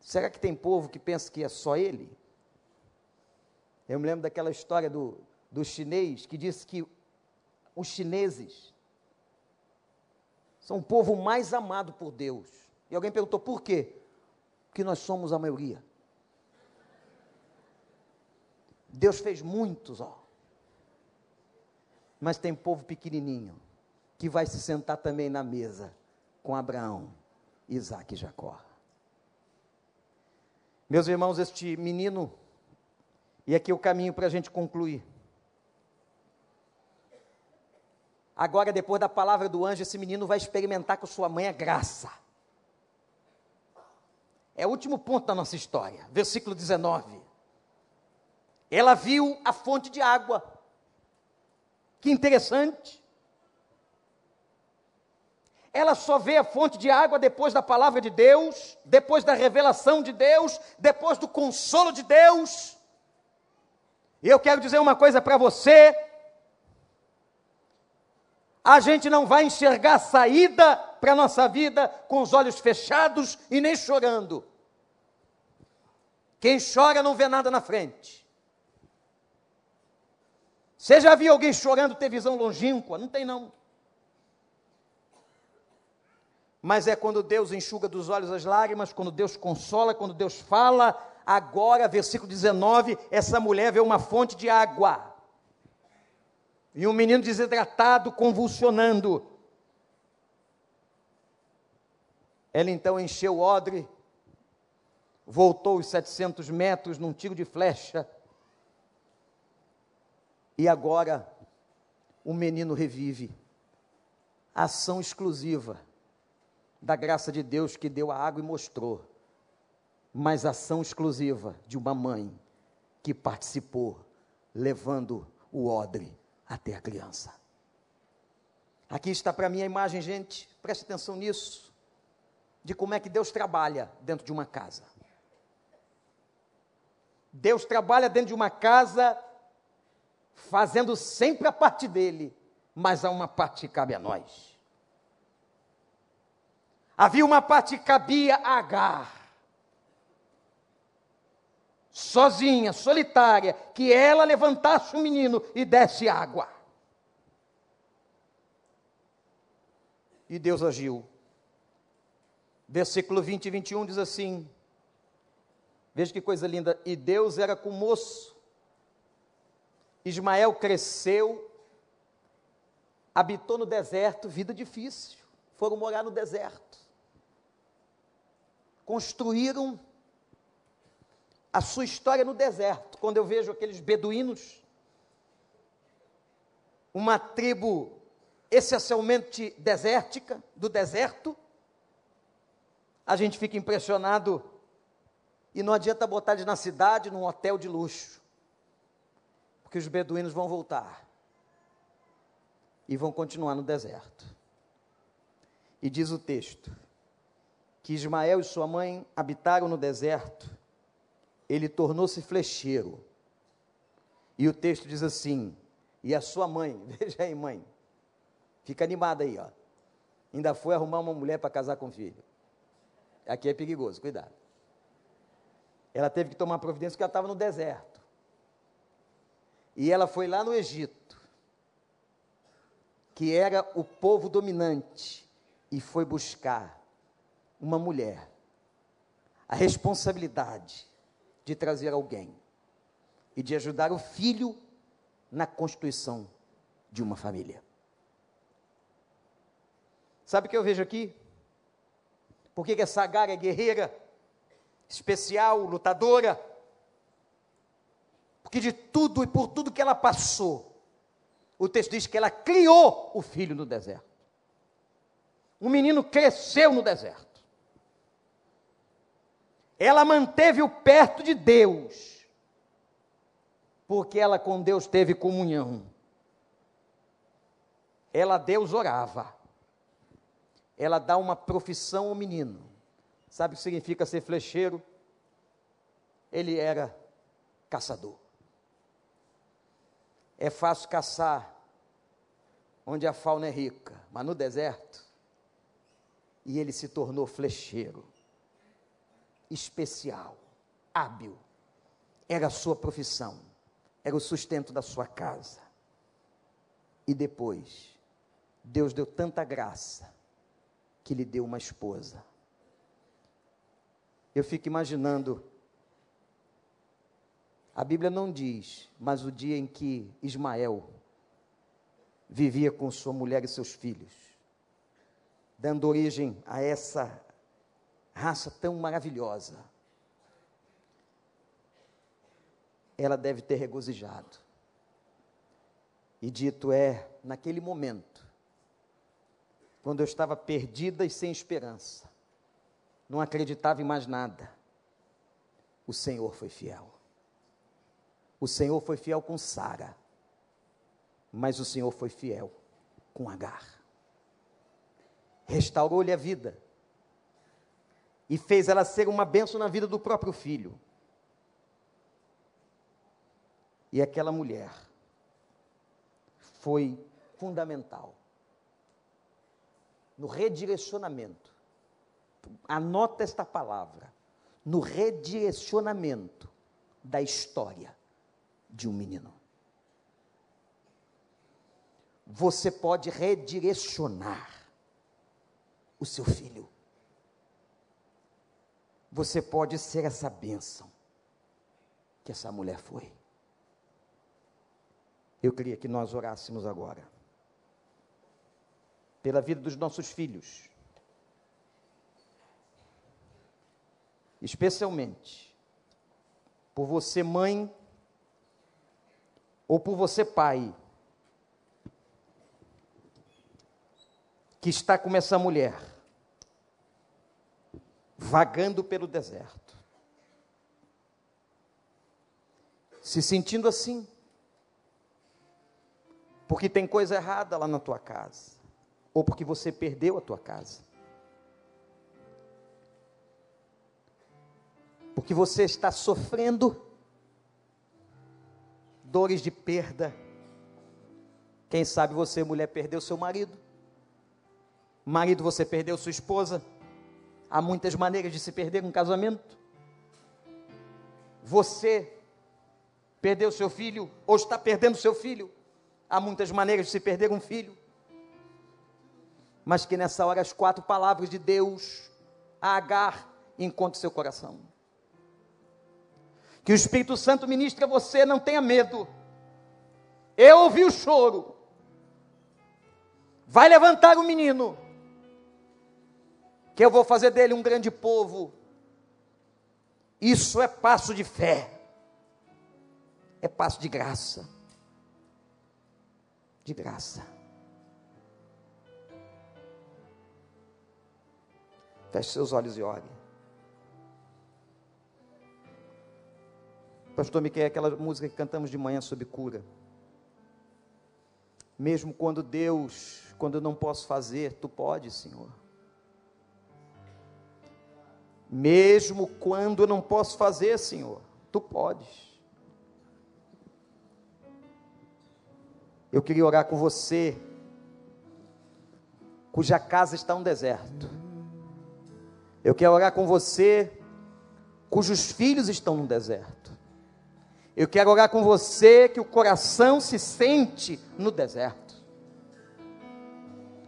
Será que tem povo que pensa que é só ele? Eu me lembro daquela história do, do chinês que disse que os chineses são o povo mais amado por Deus. E alguém perguntou por quê? Porque nós somos a maioria. Deus fez muitos, ó. Mas tem povo pequenininho que vai se sentar também na mesa com Abraão, Isaac e Jacó. Meus irmãos, este menino, e aqui o caminho para a gente concluir. Agora, depois da palavra do anjo, esse menino vai experimentar com sua mãe a graça. É o último ponto da nossa história, versículo 19. Ela viu a fonte de água que interessante. Ela só vê a fonte de água depois da palavra de Deus, depois da revelação de Deus, depois do consolo de Deus. E eu quero dizer uma coisa para você: a gente não vai enxergar saída para a nossa vida com os olhos fechados e nem chorando. Quem chora não vê nada na frente. Você já viu alguém chorando ter visão longínqua? Não tem não. Mas é quando Deus enxuga dos olhos as lágrimas, quando Deus consola, quando Deus fala. Agora, versículo 19, essa mulher vê uma fonte de água. E um menino desidratado, convulsionando. Ela então encheu o odre, voltou os 700 metros num tiro de flecha. E agora o menino revive. Ação exclusiva da graça de Deus que deu a água e mostrou, mas ação exclusiva de uma mãe que participou, levando o odre até a criança. Aqui está para mim a imagem, gente, preste atenção nisso, de como é que Deus trabalha dentro de uma casa. Deus trabalha dentro de uma casa, fazendo sempre a parte dele, mas há uma parte que cabe a nós. Havia uma parte que cabia a Agar. Sozinha, solitária, que ela levantasse o menino e desse água. E Deus agiu. Versículo 20 e 21 diz assim: Veja que coisa linda. E Deus era com o moço. Ismael cresceu, habitou no deserto, vida difícil. Foram morar no deserto construíram a sua história no deserto. Quando eu vejo aqueles beduínos, uma tribo essencialmente desértica, do deserto, a gente fica impressionado e não adianta botar eles na cidade, num hotel de luxo, porque os beduínos vão voltar e vão continuar no deserto. E diz o texto: que Ismael e sua mãe habitaram no deserto, ele tornou-se flecheiro. E o texto diz assim: e a sua mãe, (laughs) veja aí, mãe, fica animada aí, ó. Ainda foi arrumar uma mulher para casar com o filho. Aqui é perigoso, cuidado. Ela teve que tomar providência porque ela estava no deserto. E ela foi lá no Egito, que era o povo dominante, e foi buscar uma mulher a responsabilidade de trazer alguém e de ajudar o filho na constituição de uma família. Sabe o que eu vejo aqui? Por que, essa Agar é guerreira, especial, lutadora? Porque de tudo e por tudo que ela passou, o texto diz que ela criou o filho no deserto. O menino cresceu no deserto. Ela manteve-o perto de Deus, porque ela com Deus teve comunhão. Ela Deus orava. Ela dá uma profissão ao menino. Sabe o que significa ser flecheiro? Ele era caçador. É fácil caçar onde a fauna é rica, mas no deserto. E ele se tornou flecheiro especial, hábil. Era a sua profissão, era o sustento da sua casa. E depois, Deus deu tanta graça que lhe deu uma esposa. Eu fico imaginando, a Bíblia não diz, mas o dia em que Ismael vivia com sua mulher e seus filhos, dando origem a essa raça tão maravilhosa, ela deve ter regozijado. E dito é, naquele momento, quando eu estava perdida e sem esperança, não acreditava em mais nada, o Senhor foi fiel. O Senhor foi fiel com Sara, mas o Senhor foi fiel com Agar. Restaurou-lhe a vida e fez ela ser uma benção na vida do próprio filho. E aquela mulher foi fundamental no redirecionamento. Anota esta palavra: no redirecionamento da história de um menino. Você pode redirecionar o seu filho você pode ser essa bênção que essa mulher foi. Eu queria que nós orássemos agora. Pela vida dos nossos filhos. Especialmente por você, mãe, ou por você, pai, que está como essa mulher, vagando pelo deserto, se sentindo assim, porque tem coisa errada lá na tua casa, ou porque você perdeu a tua casa. Porque você está sofrendo dores de perda. Quem sabe você, mulher, perdeu seu marido. Marido, você perdeu sua esposa. Há muitas maneiras de se perder um casamento. Você perdeu seu filho ou está perdendo seu filho. Há muitas maneiras de se perder um filho. Mas que nessa hora as quatro palavras de Deus, a Agar, encontre seu coração. Que o Espírito Santo ministre a você, não tenha medo. Eu ouvi o choro. Vai levantar o menino, que eu vou fazer dele um grande povo. Isso é passo de fé, é passo de graça. De graça. Feche seus olhos e ore. Pastor Miquel, aquela música que cantamos de manhã sobre cura. Mesmo quando Deus, quando eu não posso fazer, tu podes, Senhor. Mesmo quando eu não posso fazer, Senhor, tu podes. Eu queria orar com você, cuja casa está um deserto. Eu quero orar com você, cujos filhos estão no deserto. Eu quero orar com você que o coração se sente no deserto.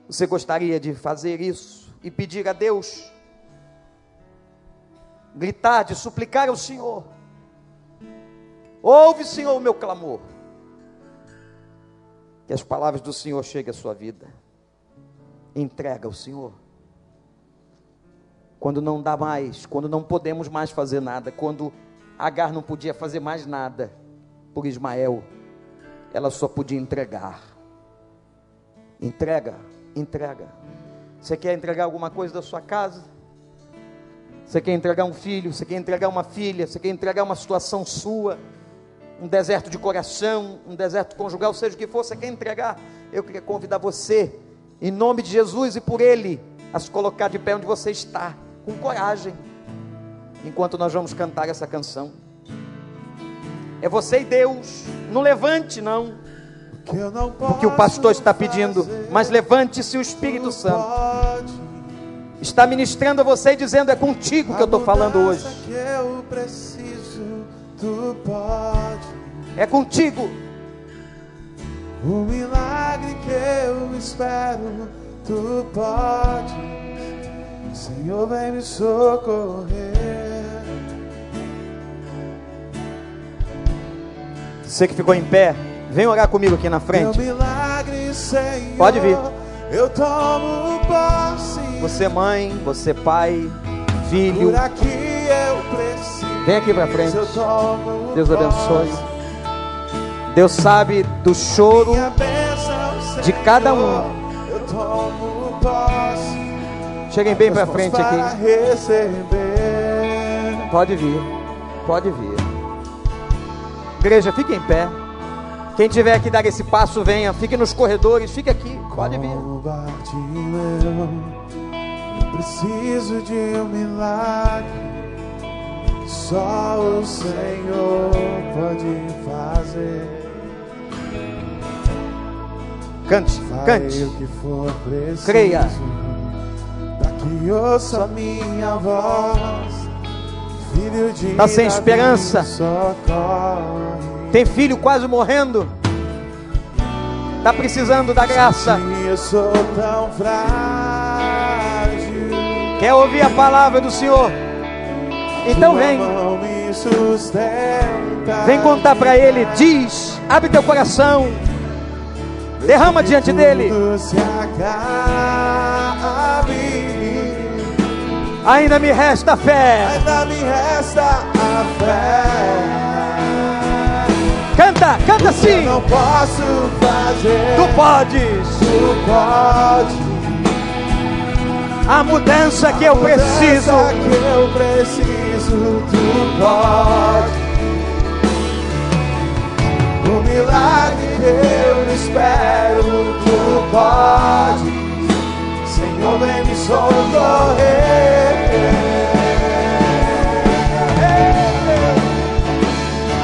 Você gostaria de fazer isso e pedir a Deus, gritar, de suplicar ao Senhor: Ouve, Senhor, o meu clamor. Que as palavras do Senhor cheguem à sua vida. Entrega ao Senhor. Quando não dá mais, quando não podemos mais fazer nada, quando Agar não podia fazer mais nada por Ismael, ela só podia entregar. Entrega, entrega. Você quer entregar alguma coisa da sua casa? Você quer entregar um filho? Você quer entregar uma filha? Você quer entregar uma situação sua? Um deserto de coração, um deserto conjugal, seja o que for, você quer entregar? Eu queria convidar você, em nome de Jesus e por Ele, a se colocar de pé onde você está, com coragem enquanto nós vamos cantar essa canção. É você e Deus. Não levante, não. O que o pastor está pedindo, mas levante-se o Espírito Santo. Está ministrando a você e dizendo: É contigo que eu estou falando hoje. É contigo. O milagre que eu espero, tu pode. Senhor, vem me socorrer. Você que ficou em pé, vem orar comigo aqui na frente. Milagre, Senhor, Pode vir. Eu tomo posse. Você mãe, você pai, filho. Vem aqui para frente. Deus abençoe. Deus sabe do choro de cada um. Cheguem bem para frente aqui. Pode vir. Pode vir. Igreja, fique em pé. Quem tiver que dar esse passo, venha. Fique nos corredores, fique aqui. Pode vir. Eu preciso de um milagre. Só o Senhor pode fazer. Cante, cante. O que for preciso, Creia. Daqui ouça minha voz. Está sem esperança. Tem filho quase morrendo. Está precisando da graça. Quer ouvir a palavra do Senhor? Então vem. Vem contar para Ele. Diz Abre teu coração. Derrama diante dele. Ainda me resta fé. Ainda me resta a fé. Canta, canta sim. Eu não posso fazer. Tu podes. Tu podes. A mudança que eu preciso. A que eu preciso, tu pode. O milagre que eu espero, tu pode. Senhor, vem me socorrer.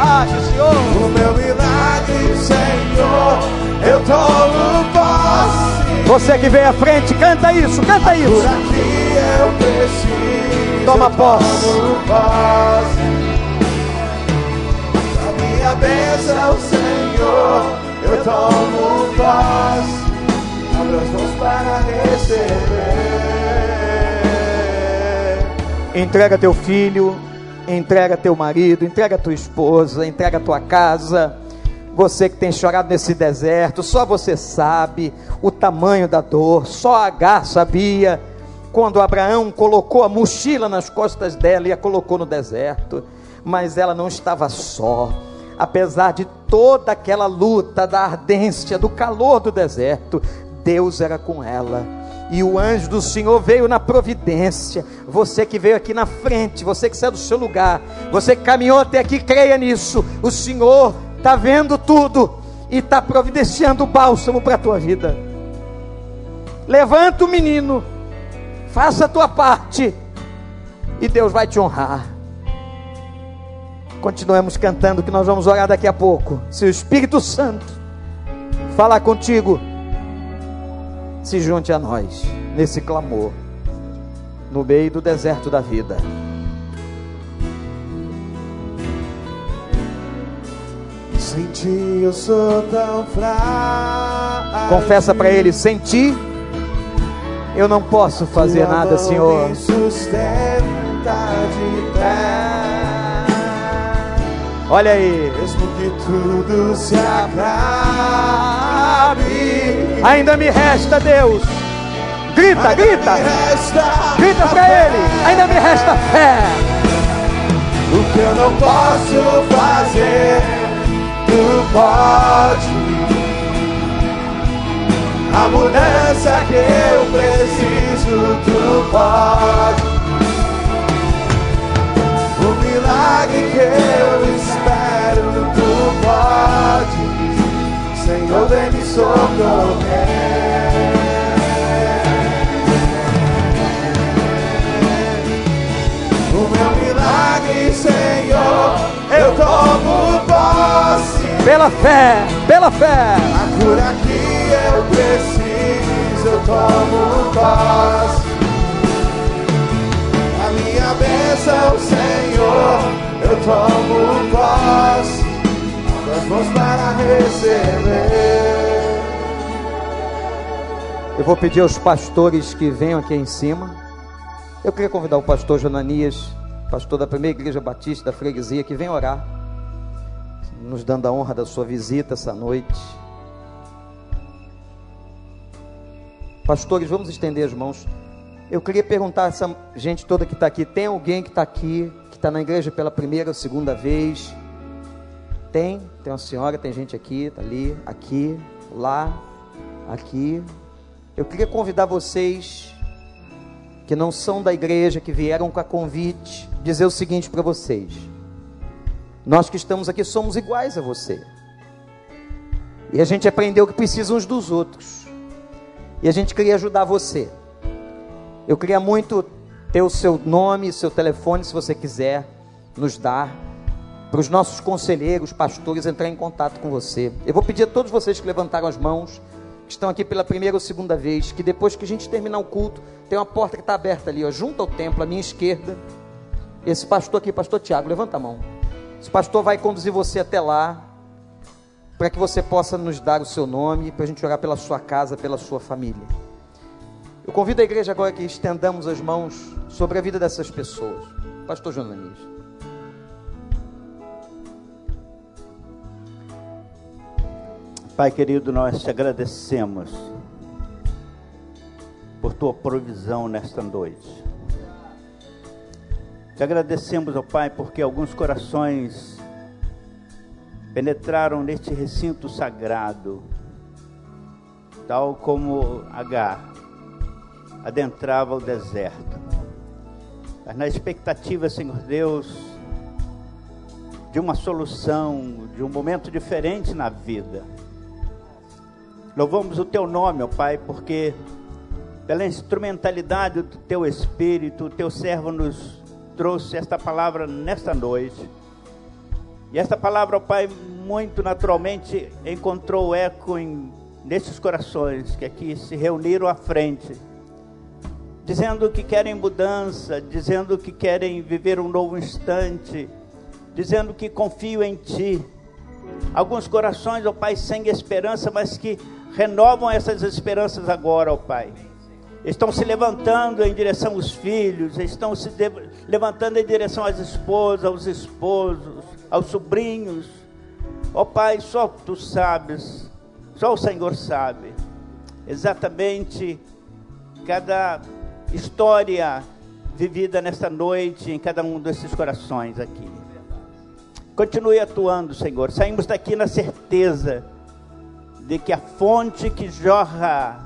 Age, Senhor. O meu milagre, Senhor, eu tomo posse. Você que veio à frente, canta isso, canta isso. Por aqui eu preciso. Toma posse. A minha bênção, Senhor, eu tomo posse. Abra as mãos para receber. Entrega teu filho, entrega teu marido, entrega tua esposa, entrega tua casa. Você que tem chorado nesse deserto, só você sabe o tamanho da dor, só Agar sabia quando Abraão colocou a mochila nas costas dela e a colocou no deserto, mas ela não estava só. Apesar de toda aquela luta, da ardência, do calor do deserto, Deus era com ela e o anjo do Senhor veio na providência. Você que veio aqui na frente, você que saiu do seu lugar, você que caminhou até aqui, creia nisso. O Senhor está vendo tudo e está providenciando bálsamo para a tua vida. Levanta o menino, faça a tua parte e Deus vai te honrar. Continuemos cantando que nós vamos orar daqui a pouco. Se o Espírito Santo falar contigo, se junte a nós nesse clamor, no meio do deserto da vida. Sem ti eu sou tão fraco. Confessa para ele: sem ti eu não posso fazer Tua nada, Senhor. Olha aí, Mesmo que tudo se acabe, ainda me resta, Deus. Grita, ainda grita, grita para ele. Ainda me resta fé. O que eu não posso fazer, tu pode. A mudança que eu preciso, tu pode. O milagre que eu espero, tu pode. Senhor, vem me socorrer. Pela fé, pela fé. A cura que eu preciso, eu tomo posse. A minha bênção, Senhor, eu tomo posse. Abra as mãos para receber. Eu vou pedir aos pastores que venham aqui em cima. Eu queria convidar o pastor Jonanias, pastor da primeira igreja batista da freguesia, que vem orar, nos dando a honra da sua visita essa noite. Pastores, vamos estender as mãos. Eu queria perguntar a essa gente toda que está aqui: tem alguém que está aqui, que está na igreja pela primeira ou segunda vez? Tem, tem uma senhora, tem gente aqui, está ali, aqui, lá, aqui. Eu queria convidar vocês que não são da igreja, que vieram com a convite, dizer o seguinte para vocês: nós que estamos aqui somos iguais a você, e a gente aprendeu que precisa uns dos outros, e a gente queria ajudar você. Eu queria muito ter o seu nome, seu telefone, se você quiser nos dar, para os nossos conselheiros, pastores entrar em contato com você. Eu vou pedir a todos vocês que levantaram as mãos, que estão aqui pela primeira ou segunda vez, que depois que a gente terminar o culto, tem uma porta que está aberta ali, ó, junto ao templo, à minha esquerda. Esse pastor aqui, pastor Tiago, levanta a mão. Esse pastor vai conduzir você até lá, para que você possa nos dar o seu nome, para a gente orar pela sua casa, pela sua família. Eu convido a igreja agora que estendamos as mãos sobre a vida dessas pessoas. Pastor Jonanias. Pai querido, nós te agradecemos por tua provisão nesta noite. Te agradecemos, ó Pai, porque alguns corações penetraram neste recinto sagrado, tal como Agar adentrava o deserto. Mas na expectativa, Senhor Deus, de uma solução, de um momento diferente na vida. Louvamos o teu nome, ó Pai, porque pela instrumentalidade do teu Espírito, o teu servo nos trouxe esta palavra nesta noite. E esta palavra, ó Pai, muito naturalmente encontrou eco em, nesses corações que aqui se reuniram à frente, dizendo que querem mudança, dizendo que querem viver um novo instante, dizendo que confiam em Ti. Alguns corações, ó Pai, sem esperança, mas que renovam essas esperanças agora, ó Pai estão se levantando em direção aos filhos, estão se levantando em direção às esposas, aos esposos, aos sobrinhos. Ó oh, Pai, só tu sabes, só o Senhor sabe exatamente cada história vivida nesta noite em cada um desses corações aqui. Continue atuando, Senhor. Saímos daqui na certeza de que a fonte que jorra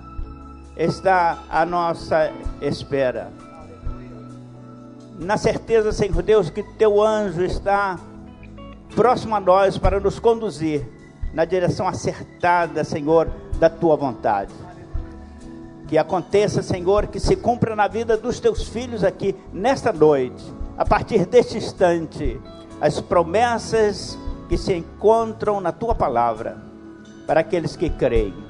está à nossa espera. Na certeza, Senhor Deus, que teu anjo está próximo a nós para nos conduzir na direção acertada, Senhor, da tua vontade. Que aconteça, Senhor, que se cumpra na vida dos teus filhos aqui nesta noite, a partir deste instante, as promessas que se encontram na tua palavra para aqueles que creem.